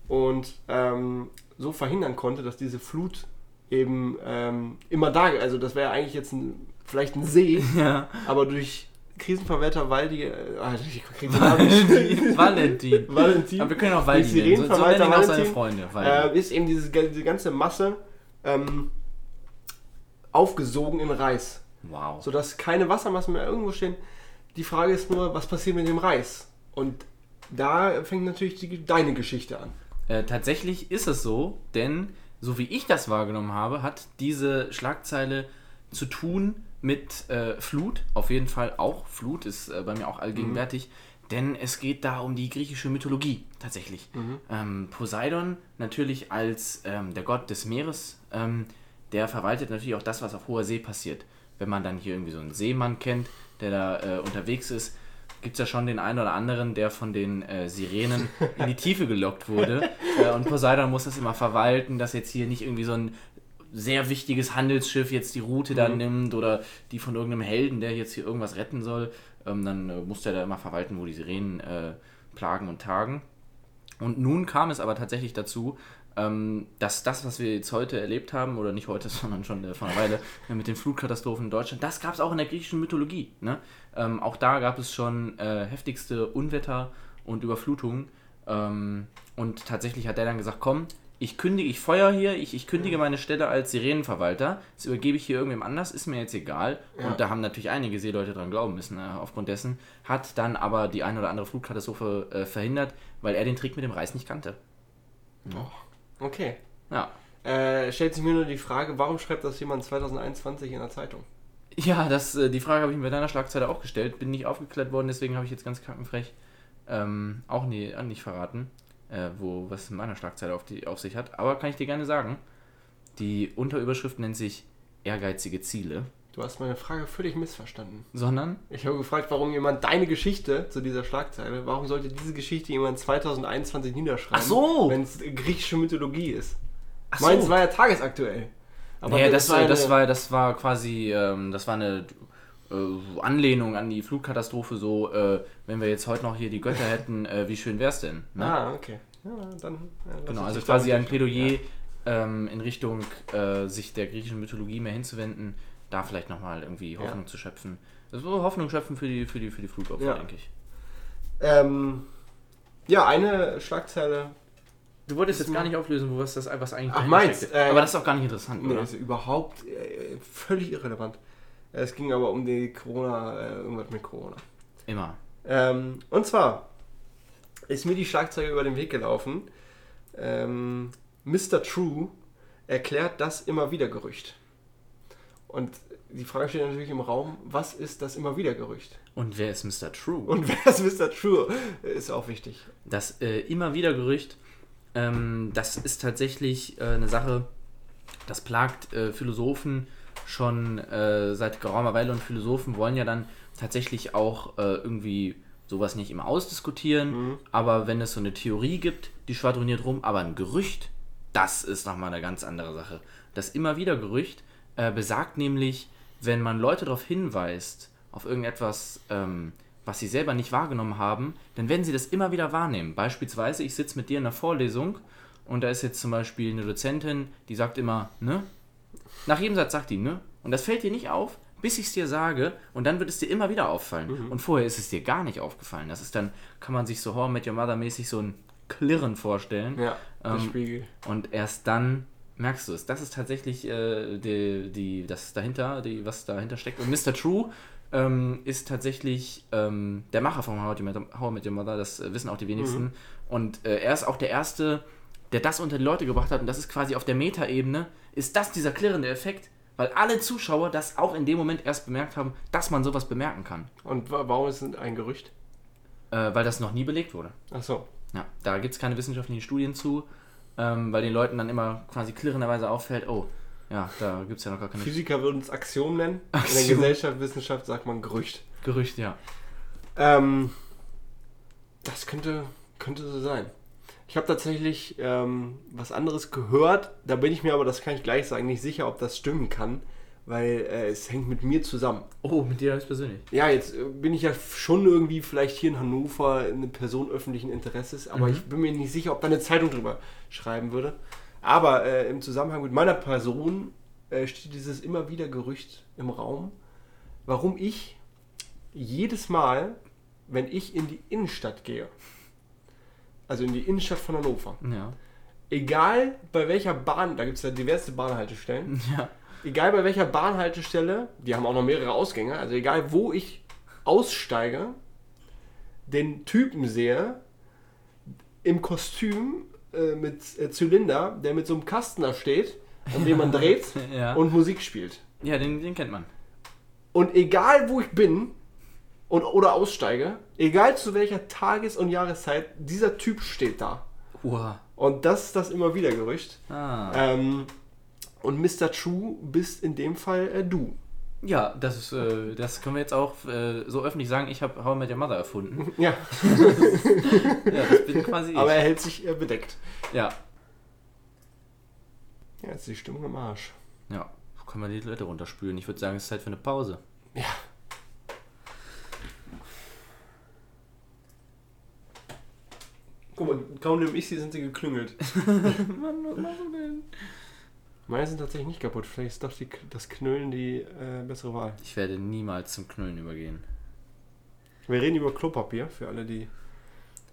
und ähm, so verhindern konnte, dass diese Flut eben ähm, immer da, also das wäre eigentlich jetzt ein, vielleicht ein See, Ja. aber durch Krisenverwalter Waldi, äh, Namen nicht. Valentin. Valentin, Aber wir können auch Waldi nennen. So, so nennen auch seine Valentin, Freunde. Äh, ist eben diese, diese ganze Masse ähm, aufgesogen in Reis, wow. sodass keine Wassermassen mehr irgendwo stehen. Die Frage ist nur, was passiert mit dem Reis? Und da fängt natürlich die, deine Geschichte an. Äh, tatsächlich ist es so, denn so wie ich das wahrgenommen habe, hat diese Schlagzeile zu tun mit äh, Flut. Auf jeden Fall auch. Flut ist äh, bei mir auch allgegenwärtig. Denn es geht da um die griechische Mythologie tatsächlich. Ähm, Poseidon natürlich als ähm, der Gott des Meeres, ähm, der verwaltet natürlich auch das, was auf hoher See passiert. Wenn man dann hier irgendwie so einen Seemann kennt, der da äh, unterwegs ist, gibt es ja schon den einen oder anderen, der von den äh, Sirenen in die Tiefe gelockt wurde. Äh, und Poseidon muss das immer verwalten, dass jetzt hier nicht irgendwie so ein sehr wichtiges Handelsschiff jetzt die Route dann nimmt oder die von irgendeinem Helden, der jetzt hier irgendwas retten soll. Ähm, dann äh, muss der da immer verwalten, wo die Sirenen äh, plagen und tagen. Und nun kam es aber tatsächlich dazu, dass das, was wir jetzt heute erlebt haben, oder nicht heute, sondern schon vor einer Weile, mit den Flutkatastrophen in Deutschland, das gab es auch in der griechischen Mythologie. Ne? Ähm, auch da gab es schon äh, heftigste Unwetter und Überflutungen. Ähm, und tatsächlich hat der dann gesagt, komm, ich kündige, ich feuer hier, ich, ich kündige meine Stelle als Sirenenverwalter, das übergebe ich hier irgendwem anders, ist mir jetzt egal. Ja. Und da haben natürlich einige Seeleute dran glauben müssen, äh, aufgrund dessen, hat dann aber die eine oder andere Flutkatastrophe äh, verhindert, weil er den Trick mit dem Reis nicht kannte. Okay. Ja. Äh, stellt sich mir nur die Frage, warum schreibt das jemand 2021 in der Zeitung? Ja, das, äh, die Frage habe ich mir bei deiner Schlagzeile auch gestellt. Bin nicht aufgeklärt worden, deswegen habe ich jetzt ganz krankenfrech ähm, auch nie, äh, nicht verraten, äh, wo was in meiner Schlagzeile auf, die, auf sich hat. Aber kann ich dir gerne sagen. Die Unterüberschrift nennt sich Ehrgeizige Ziele, Du hast meine Frage völlig missverstanden. sondern Ich habe gefragt, warum jemand deine Geschichte zu dieser Schlagzeile, warum sollte diese Geschichte jemand 2021 niederschreiben, Ach so. wenn es griechische Mythologie ist? Ach Meins war ja tagesaktuell. Aber ja, das, war das, war, das war quasi, ähm, das war eine äh, Anlehnung an die Flutkatastrophe, so, äh, wenn wir jetzt heute noch hier die Götter hätten, äh, wie schön wär's denn? Ne? Ah, okay. Ja, dann, ja, Genau, also quasi ein Plädoyer ähm, in Richtung äh, sich der griechischen Mythologie mehr hinzuwenden, da vielleicht nochmal irgendwie Hoffnung zu schöpfen. Also Hoffnung schöpfen für die, für die, für die Flutopfer, Ja. denke ich. Ähm, ja, eine Schlagzeile. Du wolltest jetzt gar nicht auflösen, wo was das was eigentlich Ach, meins, äh, Aber das ist auch gar nicht interessant, Nee, oder? ist überhaupt äh, völlig irrelevant. Es ging aber um die Corona, äh, irgendwas mit Corona. Immer. Ähm, und zwar ist mir die Schlagzeile über den Weg gelaufen. Ähm, Mr. True erklärt das immer wieder Gerücht. Und die Frage steht natürlich im Raum, was ist das immer wieder Gerücht? Und wer ist Mr. True? Und wer ist Mr. True? Ist auch wichtig. Das äh, immer wieder Gerücht, ähm, das ist tatsächlich äh, eine Sache, das plagt äh, Philosophen schon äh, seit geraumer Weile und Philosophen wollen ja dann tatsächlich auch äh, irgendwie sowas nicht immer ausdiskutieren, aber wenn es so eine Theorie gibt, die schwadroniert rum, aber ein Gerücht, das ist nochmal eine ganz andere Sache. Das immer wieder Gerücht äh, besagt nämlich, wenn man Leute darauf hinweist, auf irgendetwas, ähm, was sie selber nicht wahrgenommen haben, dann werden sie das immer wieder wahrnehmen. Beispielsweise, ich sitze mit dir in einer Vorlesung und da ist jetzt zum Beispiel eine Dozentin, die sagt immer, ne? Nach jedem Satz sagt die, ne? Und das fällt dir nicht auf, bis ich es dir sage und dann wird es dir immer wieder auffallen. Und vorher ist es dir gar nicht aufgefallen. Das ist dann, kann man sich so Horror mit Your Mother mäßig so ein Klirren vorstellen. Ja, der Ähm, Spiegel. Und erst dann merkst du es. Das ist tatsächlich äh, die, die, das dahinter, die, was dahinter steckt. Und Mr. True ähm, ist tatsächlich ähm, der Macher von How I Met Your Mother, das äh, wissen auch die wenigsten. Und äh, er ist auch der Erste, der das unter die Leute gebracht hat. Und das ist quasi auf der Meta-Ebene, ist das dieser klirrende Effekt, weil alle Zuschauer das auch in dem Moment erst bemerkt haben, dass man sowas bemerken kann. Und wa- warum ist es ein Gerücht? Äh, weil das noch nie belegt wurde. Achso. Ja, da gibt es keine wissenschaftlichen Studien zu, ähm, weil den Leuten dann immer quasi klirrenderweise auffällt, oh, ja, da gibt es ja noch gar keine Physiker würden es Axiom nennen. In der Axiom. Gesellschaft, Wissenschaft sagt man Gerücht. Gerüchte, ja. Ähm, das könnte, könnte so sein. Ich habe tatsächlich ähm, was anderes gehört. Da bin ich mir aber, das kann ich gleich sagen, nicht sicher, ob das stimmen kann, weil äh, es hängt mit mir zusammen. Oh, mit dir persönlich. Ja, jetzt äh, bin ich ja schon irgendwie vielleicht hier in Hannover eine Person öffentlichen Interesses, aber Mhm. ich bin mir nicht sicher, ob da eine Zeitung drüber schreiben würde. Aber äh, im Zusammenhang mit meiner Person äh, steht dieses immer wieder Gerücht im Raum, warum ich jedes Mal, wenn ich in die Innenstadt gehe, also in die Innenstadt von Hannover, Ja. egal bei welcher Bahn, da gibt es ja diverse Bahnhaltestellen, Ja. Egal bei welcher Bahnhaltestelle, die haben auch noch mehrere Ausgänge, also egal wo ich aussteige, den Typen sehe im Kostüm äh, mit äh, Zylinder, der mit so einem Kasten da steht, an dem man dreht Ja. und Musik spielt. Ja, den, den kennt man. Und egal wo ich bin und, oder aussteige, egal zu welcher Tages- und Jahreszeit, dieser Typ steht da. Uah. Und das ist das immer wieder Gerücht. Ah. Ähm, und Mr. True bist in dem Fall äh, du. Ja, das ist, äh, das können wir jetzt auch äh, so öffentlich sagen, ich habe How I Met Your Mother erfunden. Ja, ja, das bin quasi aber ich. er hält sich äh, bedeckt. Ja. Ja, jetzt ist die Stimmung im Arsch. Ja. Können wir die Leute runterspülen. Ich würde sagen, es ist Zeit für eine Pause. Ja. Guck mal, kaum nehme ich sie, sind sie geklüngelt. Mann, was machst du denn? Meine sind tatsächlich nicht kaputt. Vielleicht ist doch die, das Knüllen die äh, bessere Wahl. Ich werde niemals zum Knüllen übergehen. Wir reden über Klopapier, für alle, die...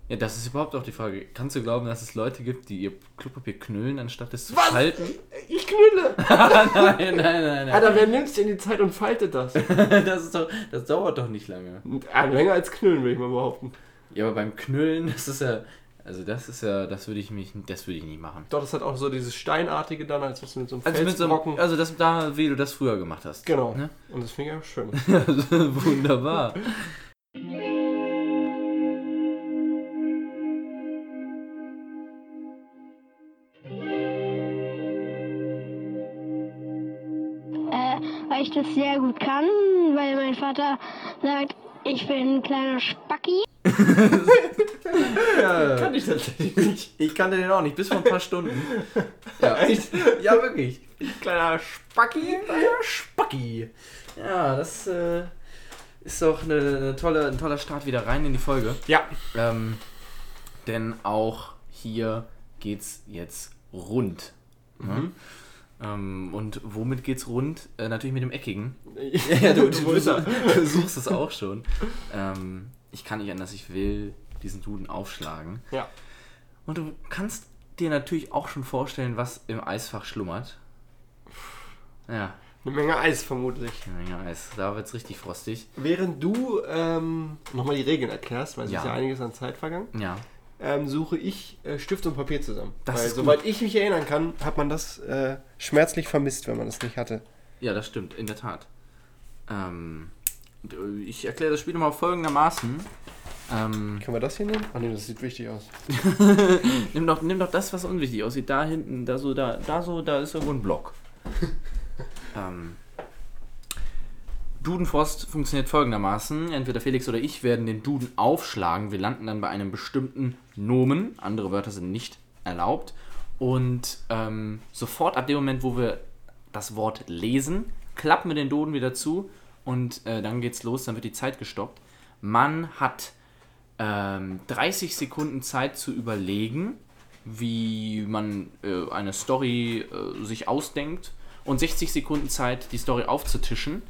Ja, das ist überhaupt auch die Frage. Kannst du glauben, dass es Leute gibt, die ihr Klopapier knüllen, anstatt es zu Was? falten? Ich knülle! nein, nein, nein, nein. Alter, wer nimmt denn die Zeit und faltet das? Das, ist doch, das dauert doch nicht lange. Ah, länger als knüllen, würde ich mal behaupten. Ja, aber beim Knüllen, das ist ja. Also das ist ja, das würde ich mich, das würde ich nicht machen. Doch, das hat auch so dieses Steinartige dann, als was mit so einem Also mit so einem, Felsbrocken. also das da, wie du das früher gemacht hast. genau. Ne? Und das finde ich auch schön. Wunderbar. äh, weil ich das sehr gut kann, weil mein Vater sagt, ich bin ein kleiner Spacki. Kann ich tatsächlich nicht. Ich kannte den auch nicht, bis vor ein paar Stunden. Ja, Echt? ja wirklich. Kleiner Spacki? Spacki. Ja, das äh, ist doch eine, eine tolle, ein toller Start wieder rein in die Folge. Ja. Ähm, denn auch hier geht's jetzt rund. Ne? Ähm, und womit geht's rund? Äh, natürlich mit dem Eckigen. Ja, du, du, du, du suchst es auch schon. Ähm, ich kann nicht anders, ich will diesen Duden aufschlagen. Ja. Und du kannst dir natürlich auch schon vorstellen, was im Eisfach schlummert. Ja, Eine Menge Eis vermutlich. eine Menge Eis. Da wird es richtig frostig. Während du ähm, nochmal die Regeln erklärst, weil es Ja. ist ja einiges an Zeit vergangen, Ja. ähm, suche ich äh, Stift und Papier zusammen. Das weil soweit ich mich erinnern kann, hat man das äh, schmerzlich vermisst, wenn man das nicht hatte. Ja, das stimmt, in der Tat. Ähm, äh, ich erkläre das Spiel nochmal folgendermaßen. Ähm, Können wir das hier nehmen? Ah nee, das sieht wichtig aus. nimm, doch, nimm doch das, was unwichtig aussieht. Da hinten, da so, da, da so, da ist irgendwo ein Block. ähm, Dudenfrost funktioniert folgendermaßen. Entweder Felix oder ich werden den Duden aufschlagen. Wir landen dann bei einem bestimmten Nomen. Andere Wörter sind nicht erlaubt. Und ähm, sofort ab dem Moment, wo wir das Wort lesen, klappen wir den Duden wieder zu und äh, dann geht's los, dann wird die Zeit gestoppt. Man hat ähm, 30 Sekunden Zeit zu überlegen, wie man äh, eine Story äh, sich ausdenkt und 60 Sekunden Zeit, die Story aufzutischen.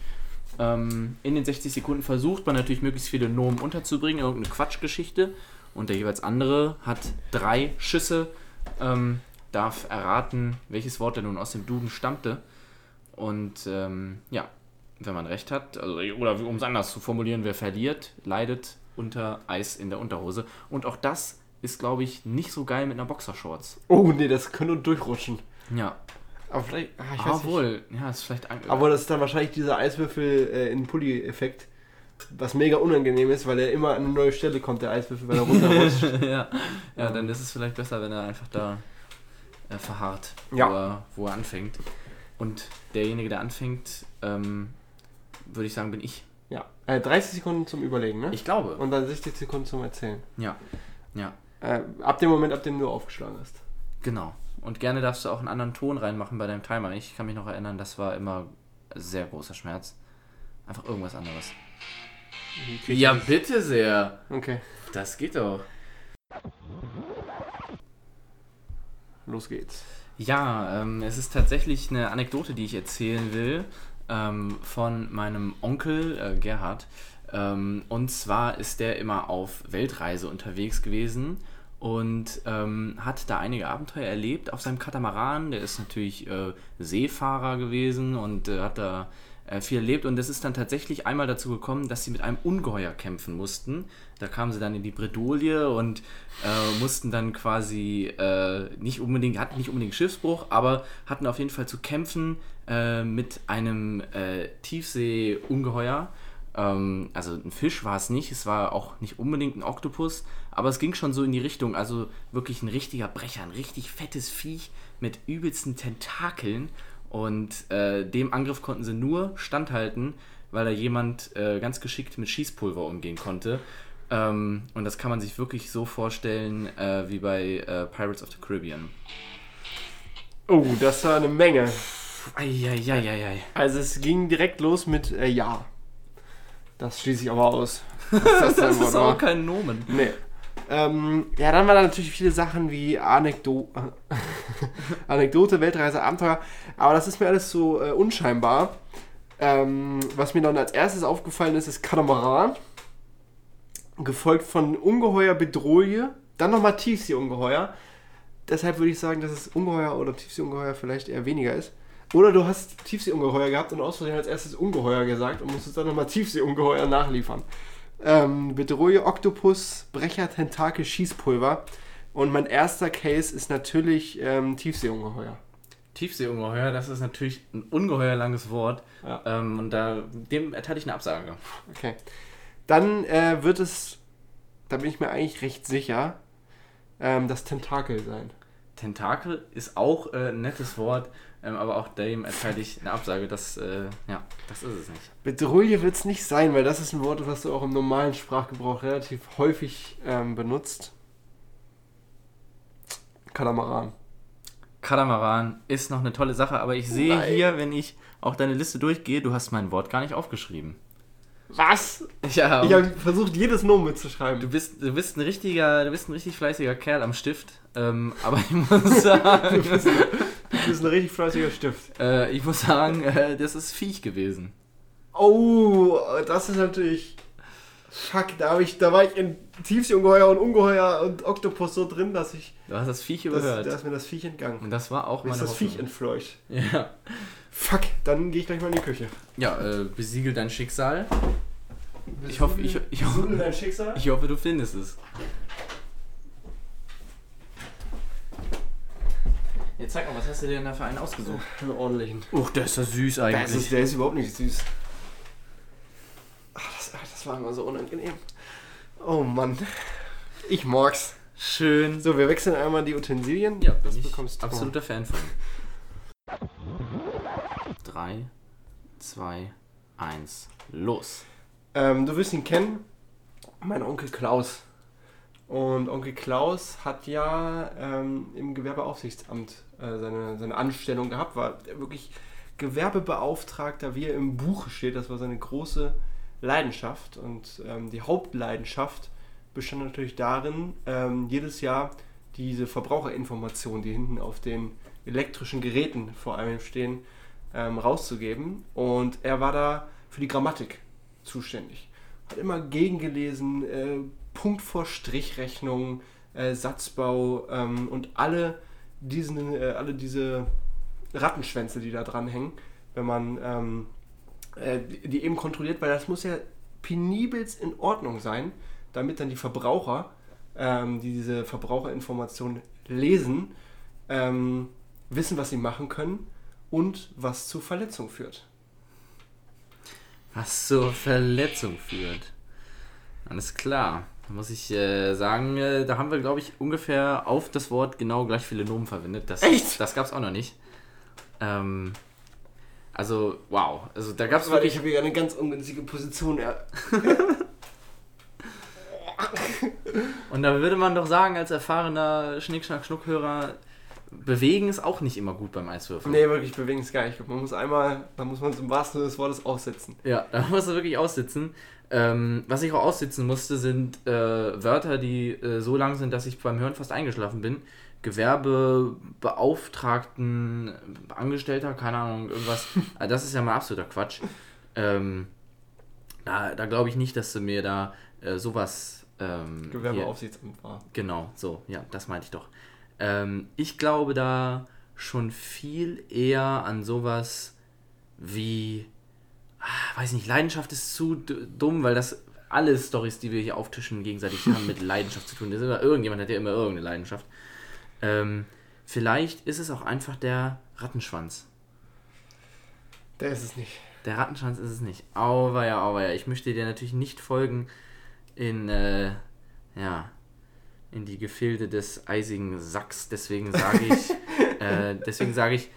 Ähm, in den 60 Sekunden versucht man natürlich möglichst viele Nomen unterzubringen, irgendeine Quatschgeschichte. Und der jeweils andere hat drei Schüsse, ähm, darf erraten, welches Wort er nun aus dem Duden stammte. Und ähm, ja, wenn man recht hat, also, oder um es anders zu formulieren, wer verliert, leidet unter Eis in der Unterhose. Und auch das ist, glaube ich, nicht so geil mit einer Boxershorts. Oh nee, das könnte durchrutschen. Ja. Aber vielleicht, ah, ich weiß nicht. Obwohl, ja, ist vielleicht. Aber das ist dann wahrscheinlich dieser Eiswürfel äh, in Pulli-Effekt, was mega unangenehm ist, weil er immer an eine neue Stelle kommt, der Eiswürfel, wenn er runterrutscht. ja, ja, dann ist es vielleicht besser, wenn er einfach da äh, verharrt, Ja. wo, er, wo er anfängt. Und derjenige, der anfängt, ähm, würde ich sagen, bin ich. Äh, 30 Sekunden zum Überlegen, ne? Ich glaube. Und dann 60 Sekunden zum Erzählen. Ja, ja, Äh, ab dem Moment, ab dem du aufgeschlagen hast. genau. Und gerne darfst du auch einen anderen Ton reinmachen bei deinem Timer. Ich kann mich noch erinnern, das war immer sehr großer Schmerz. Einfach irgendwas anderes. Ja, das? bitte sehr. Okay, Das geht doch. los geht's. Ja, ähm, es ist tatsächlich eine Anekdote, die ich erzählen will, ähm, von meinem Onkel äh, Gerhard. Ähm, und zwar ist der immer auf Weltreise unterwegs gewesen und ähm, hat da einige Abenteuer erlebt auf seinem Katamaran. Der ist natürlich äh, Seefahrer gewesen und äh, hat da äh, viel erlebt. Und es ist dann tatsächlich einmal dazu gekommen, dass sie mit einem Ungeheuer kämpfen mussten. Da kamen sie dann in die Bredouille und äh, mussten dann quasi äh, nicht unbedingt, hatten nicht unbedingt Schiffsbruch, aber hatten auf jeden Fall zu kämpfen äh, mit einem äh, Tiefsee-Ungeheuer. Ähm, also ein Fisch war es nicht, es war auch nicht unbedingt ein Oktopus, aber es ging schon so in die Richtung, also wirklich ein richtiger Brecher, ein richtig fettes Viech mit übelsten Tentakeln. Und äh, dem Angriff konnten sie nur standhalten, weil da jemand äh, ganz geschickt mit Schießpulver umgehen konnte. Ähm, und das kann man sich wirklich so vorstellen äh, wie bei äh, Pirates of the Caribbean. Oh, das war eine Menge. Eieieiei. Also es ging direkt los mit äh, Ja. Das schließe ich aber aus. Das, Das ist war. auch kein Nomen. Nee. Ähm, ja, dann waren da natürlich viele Sachen wie Anekdo Anekdote, Weltreise, Abenteuer. Aber das ist mir alles so äh, unscheinbar. Ähm, was mir dann als erstes aufgefallen ist, ist Katamaran. Gefolgt von Ungeheuer Bedrohje. Dann nochmal Tiefseeungeheuer. Deshalb würde ich sagen, dass es Ungeheuer oder Tiefseeungeheuer vielleicht eher weniger ist. Oder du hast Tiefseeungeheuer gehabt und aus Versehen als erstes Ungeheuer gesagt und musstest dann nochmal Tiefseeungeheuer nachliefern. Ähm, Bedrohje, Oktopus, Brecher, Tentakel, Schießpulver. Und mein erster Case ist natürlich ähm, Tiefseeungeheuer. Tiefseeungeheuer, das ist natürlich ein ungeheuer langes Wort. Ja. Ähm, und da, dem erteile ich eine Absage. Okay. Dann äh, wird es, da bin ich mir eigentlich recht sicher, ähm, das Tentakel sein. Tentakel ist auch äh, ein nettes Wort, ähm, aber auch dem erteile ich eine Absage. Das, äh, ja, das ist es nicht. Bedrohje wird es nicht sein, weil das ist ein Wort, was du auch im normalen Sprachgebrauch relativ häufig ähm, benutzt. Katamaran. Katamaran ist noch eine tolle Sache, aber ich sehe Nein. hier, wenn ich auch deine Liste durchgehe, du hast mein Wort gar nicht aufgeschrieben. Was? Ja, Ich habe versucht, jedes Nomen mitzuschreiben. du bist, du bist ein richtiger, du bist ein richtig fleißiger Kerl am Stift. Ähm, aber ich muss sagen, Du bist ein richtig fleißiger Stift. äh, ich muss sagen, äh, das ist Viech gewesen. Oh, das ist natürlich. Fuck, da, ich, da war ich in Tiefseeungeheuer und Ungeheuer und Oktopus so drin, dass ich. Du hast das Viech Das, überhört. da ist mir das Viech entgangen. Und das war auch Mir meine ist das Viech Hoffnung. entfleucht. Ja, Fuck, dann gehe ich gleich mal in die Küche. ja äh, besiegel dein Schicksal. Ich hoffe, ich, ich, hoffe, Besiegel dein Schicksal? ich hoffe, du findest es. Jetzt zeig mal, was hast du dir denn da für einen ausgesucht? Einen ordentlichen. Uch, der ist ja süß eigentlich. ist, der ist überhaupt nicht süß. Ach, das, das war immer so unangenehm. Oh Mann. Ich mag's. Schön. So, wir wechseln einmal die Utensilien. Ja, das ich bekommst du. absoluter Fan von. 3, 2, 1, los. Ähm, du wirst ihn kennen. Mein Onkel Klaus. Und Onkel Klaus hat ja ähm, im Gewerbeaufsichtsamt äh, seine, seine Anstellung gehabt, war wirklich Gewerbebeauftragter, wie er im Buche steht. Das war seine große Leidenschaft. Und ähm, die Hauptleidenschaft bestand natürlich darin, ähm, jedes Jahr diese Verbraucherinformationen, die hinten auf den elektrischen Geräten vor allem stehen, ähm, rauszugeben. Und er war da für die Grammatik zuständig. Hat immer gegengelesen, äh, Punkt vor Strichrechnung, äh, Satzbau ähm, und alle, diesen, äh, alle diese Rattenschwänze, die da dranhängen, wenn man ähm, äh, die eben kontrolliert, weil das muss ja penibelst in Ordnung sein, damit dann die Verbraucher, ähm, die diese Verbraucherinformationen lesen, ähm, wissen, was sie machen können und was zu Verletzung führt. Was zur Verletzung führt. Alles klar. Da muss ich äh, sagen, äh, da haben wir, glaube ich, ungefähr auf das Wort genau gleich viele Nomen verwendet. Das, Echt? Das gab es auch noch nicht. Ähm, also, wow. Also da gab es Weil ich wirklich. habe hier eine ganz ungünstige Position. Ja. Und da würde man doch sagen, als erfahrener Schnick-Schnack-Schnuck-Hörer, bewegen ist auch nicht immer gut beim Eiswürfeln. Nee, wirklich bewegen ist gar nicht. Man muss einmal, da muss man zum wahrsten Sinne des Wortes aussetzen. Ja, da musst du wirklich aussitzen. Ähm, was ich auch aussitzen musste, sind äh, Wörter, die äh, so lang sind, dass ich beim Hören fast eingeschlafen bin. Gewerbebeauftragten, Angestellter, keine Ahnung, irgendwas. Ah, das ist ja mal absoluter Quatsch. Ähm, da da glaube ich nicht, dass du mir da äh, sowas. Ähm, Gewerbeaufsichtsamt war. Genau, so, ja, das meinte ich doch. Ähm, ich glaube da schon viel eher an sowas wie, ah, weiß nicht, Leidenschaft ist zu dumm, weil das alle Stories, die wir hier auftischen, gegenseitig haben mit Leidenschaft zu tun. Das ist immer, irgendjemand hat ja immer irgendeine Leidenschaft. Ähm, vielleicht ist es auch einfach der Rattenschwanz. Der ist es nicht. Der Rattenschwanz ist es nicht. Auweia, auweia. Ich möchte dir natürlich nicht folgen in, äh, ja, in die Gefilde des eisigen Sacks. Deswegen sage ich, äh, deswegen sage ich,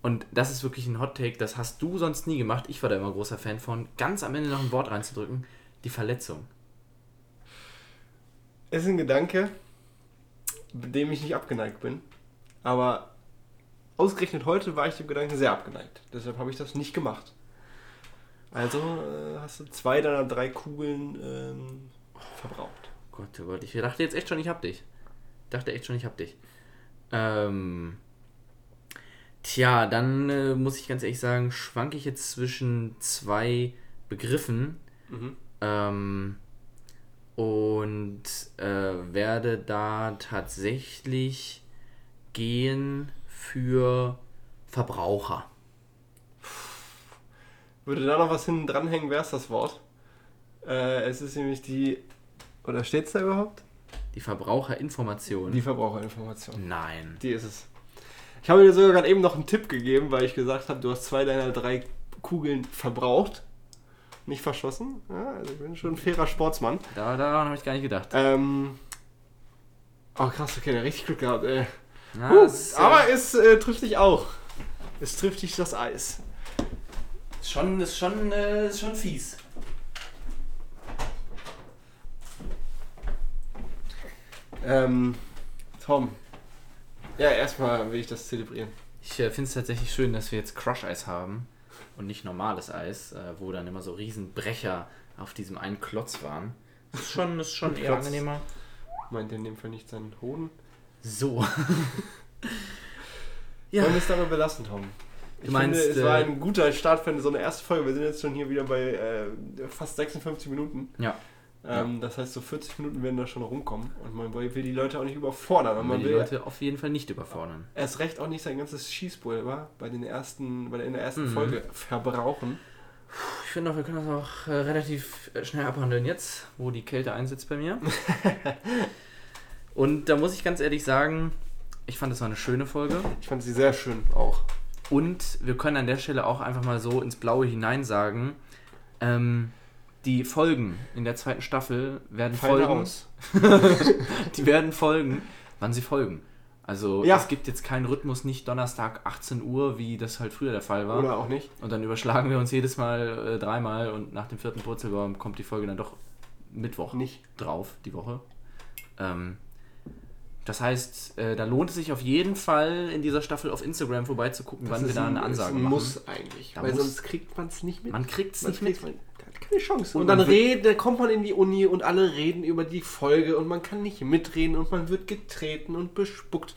und das ist wirklich ein Hot Take, das hast du sonst nie gemacht. Ich war da immer großer Fan von, ganz am Ende noch ein Wort reinzudrücken. Die Verletzung. Ist ein Gedanke, dem ich nicht abgeneigt bin. Aber ausgerechnet heute war ich dem Gedanken sehr abgeneigt. Deshalb habe ich das nicht gemacht. Also äh, hast du zwei deiner drei Kugeln ähm, verbraucht. Gott, oh Gott, ich dachte jetzt echt schon, ich hab dich. Ich dachte echt schon, ich hab dich. Ähm, tja, dann äh, muss ich ganz ehrlich sagen, schwanke ich jetzt zwischen zwei Begriffen Mhm. ähm, und äh, werde da tatsächlich gehen für Verbraucher. Würde da noch was hinten dranhängen, wäre es das Wort. Äh, es ist nämlich die. Oder steht es da überhaupt? Die Verbraucherinformation. Die Verbraucherinformation. Nein. Die ist es. Ich habe dir sogar gerade eben noch einen Tipp gegeben, weil ich gesagt habe, du hast zwei deiner drei Kugeln verbraucht. Nicht verschossen. Ja, also ich bin schon ein fairer Sportsmann. Da, daran habe ich gar nicht gedacht. Ähm. Oh krass, okay, der richtig Glück gehabt, ey. Na, Huh, das ist, äh, aber es äh, trifft dich auch. Es trifft dich das Eis. Ist schon, ist schon, äh, ist schon fies. Ähm, Tom. Ja, erstmal will ich das zelebrieren. Ich äh, finde es tatsächlich schön, dass wir jetzt Crush-Eis haben und nicht normales Eis, äh, wo dann immer so Riesenbrecher auf diesem einen Klotz waren. Das ist schon, ist schon eher Klotz. angenehmer. Meint in dem Fall nicht seinen Hoden. So. ja, Wollen wir es dabei belassen, Tom? Ich meinst, finde, es war äh, ein guter Start für so eine erste Folge. Wir sind jetzt schon hier wieder bei äh, fast 56 Minuten. ja. Ähm, Das heißt, so 40 Minuten werden da schon rumkommen und man will die Leute auch nicht überfordern. Und Man man will die will Leute auf jeden Fall nicht überfordern. erst recht auch nicht sein ganzes Schießpulver bei, den ersten, bei der, in der ersten Mhm. Folge verbrauchen. Ich finde auch, wir können das auch äh, relativ äh, schnell abhandeln jetzt, wo die Kälte einsetzt bei mir. Und da muss ich ganz ehrlich sagen, ich fand es war eine schöne Folge. Ich fand sie sehr schön auch. Und wir können an der Stelle auch einfach mal so ins Blaue hinein sagen, ähm, die Folgen in der zweiten Staffel werden Fallen folgen. Die werden folgen, wann sie folgen. Also Ja. es gibt jetzt keinen Rhythmus, nicht Donnerstag 18 Uhr, wie das halt früher der Fall war. Oder auch nicht. Und dann überschlagen wir uns jedes Mal äh, dreimal und nach dem vierten Purzelbaum kommt die Folge dann doch Mittwoch Nicht. drauf, die Woche. Ähm, das heißt, äh, da lohnt es sich auf jeden Fall in dieser Staffel auf Instagram vorbeizugucken, wann wir da ein- eine Ansage machen. Muss eigentlich. Da weil muss- sonst kriegt man es nicht mit. Man kriegt es nicht mit. Keine Chance. Und Und, dann, redet, dann kommt man in die Uni und alle reden über die Folge und man kann nicht mitreden und man wird getreten und bespuckt.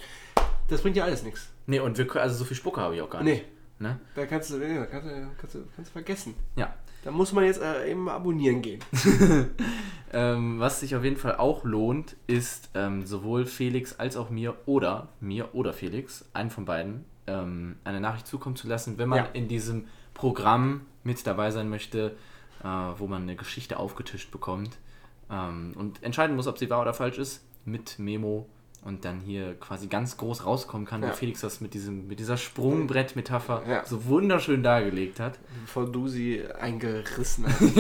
Das bringt ja alles nichts. Nee, und wir können, also so viel Spucke habe ich auch gar Nee. nicht. Ne? Da kannst du, kannst, du, kannst, du, kannst du vergessen. Ja. Da muss man jetzt äh, eben mal abonnieren gehen. Ähm, was sich auf jeden Fall auch lohnt, ist ähm, sowohl Felix als auch mir oder mir oder Felix, einen von beiden, ähm, eine Nachricht zukommen zu lassen, wenn man Ja. in diesem Programm mit dabei sein möchte, äh, wo man eine Geschichte aufgetischt bekommt ähm, und entscheiden muss, ob sie wahr oder falsch ist, mit Memo und dann hier quasi ganz groß rauskommen kann, Ja. wie Felix das mit, diesem, mit dieser Sprungbrett-Metapher Ja. so wunderschön dargelegt hat. Bevor du sie eingerissen hast. ich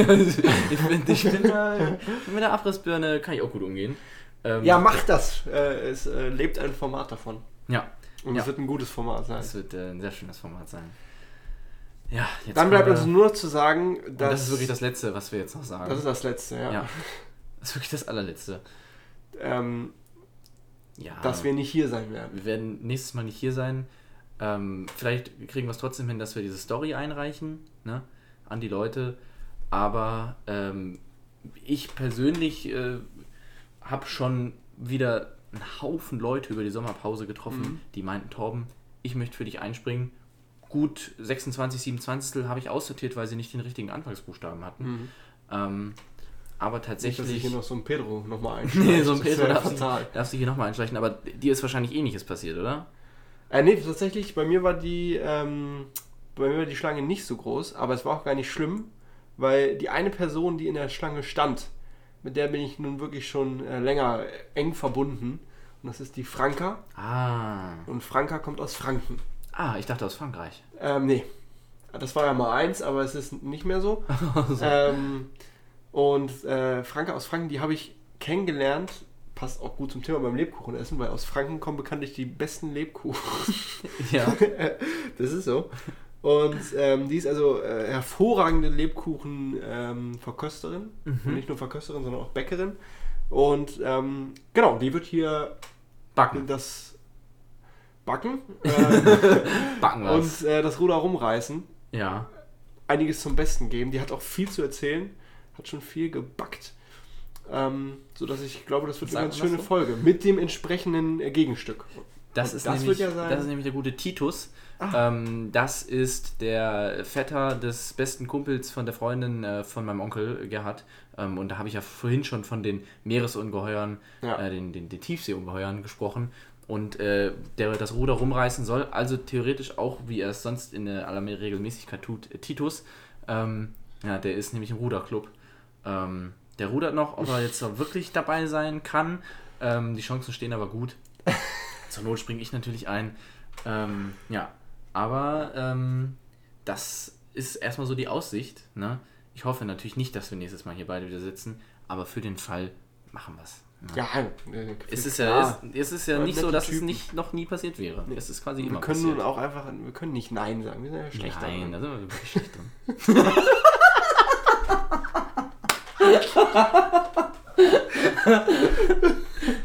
bin, ich bin da, mit der Abrissbirne kann ich auch gut umgehen. Ähm, ja, mach das. Äh, es äh, lebt ein Format davon. Ja, Und Ja. es wird ein gutes Format sein. das wird äh, ein sehr schönes Format sein. Ja, Dann bleibt uns nur noch zu sagen, dass. und das ist wirklich das Letzte, was wir jetzt noch sagen. das ist das Letzte, ja. ja. Das ist wirklich das allerletzte. Ähm, Ja, dass wir nicht hier sein werden. wir werden nächstes Mal nicht hier sein. Ähm, vielleicht kriegen wir es trotzdem hin, dass wir diese Story einreichen ne, an die Leute. Aber ähm, ich persönlich äh, habe schon wieder einen Haufen Leute über die Sommerpause getroffen, Mhm. die meinten, Torben, ich möchte für dich einspringen. Gut 26, 27 habe ich aussortiert, weil sie nicht den richtigen Anfangsbuchstaben hatten. Ähm, aber Nicht, dass tatsächlich. ich hier noch so ein Pedro nochmal einschreibe. Nee, so ein Pedro darfst du, fatal. darfst du hier nochmal einschleichen, aber dir ist wahrscheinlich ähnliches passiert, oder? Äh, nee, tatsächlich, bei mir war die, ähm, bei mir war die Schlange nicht so groß, aber es war auch gar nicht schlimm, weil die eine Person, die in der Schlange stand, mit der bin ich nun wirklich schon äh, länger eng verbunden. Und das ist die Franka. Ah. Und Franka kommt aus Franken. Ah, ich dachte aus Frankreich. Ähm, nee. Das war ja mal eins, aber es ist nicht mehr so. ähm, und äh, Franka aus Franken, die habe ich kennengelernt. Passt auch gut zum Thema beim Lebkuchenessen, weil aus Franken kommen bekanntlich die besten Lebkuchen. Ja. das ist so. Und ähm, die ist also äh, hervorragende Lebkuchen-Verkösterin. Und nicht nur Verkösterin, sondern auch Bäckerin. Und ähm, genau, die wird hier Backen. das Backen äh, Backen was. und äh, das Ruder rumreißen. Ja. Einiges zum Besten geben. Die hat auch viel zu erzählen. Hat schon viel gebackt. Ähm, sodass ich glaube, das wird Sagt eine ganz schöne so? Folge. Mit dem entsprechenden äh, Gegenstück. Das ist, das nämlich, ja das ist nämlich der gute Titus. Ah. Ähm, das ist der Vetter des besten Kumpels von der Freundin äh, von meinem Onkel Gerhard. Ähm, und da habe ich ja vorhin schon von den Meeresungeheuern, Ja. äh, den, den, den Tiefseeungeheuern gesprochen. Und äh, der das Ruder rumreißen soll, also theoretisch auch, wie er es sonst in der aller Regelmäßigkeit tut, äh, Titus. Ähm, ja, der ist nämlich im Ruderclub. Ähm, der rudert noch, ob er jetzt wirklich dabei sein kann. Ähm, die Chancen stehen aber gut. Zur Not springe ich natürlich ein. Ähm, ja, aber ähm, das ist erstmal so die Aussicht. Ne? Ich hoffe natürlich nicht, dass wir nächstes Mal hier beide wieder sitzen, aber für den Fall machen wir es. Ne? Ja, Es ist ja, es, es ist ja nicht so, dass es Typen. nicht, noch nie passiert wäre. Es ist quasi wir immer können passiert. nun auch einfach, wir können nicht Nein sagen. Wir sind ja schlecht Nein, da darin. sind wir wirklich schlecht drin.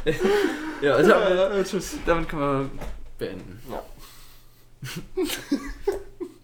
ja, also, Ja, ja, tschüss. damit können wir beenden. Ja.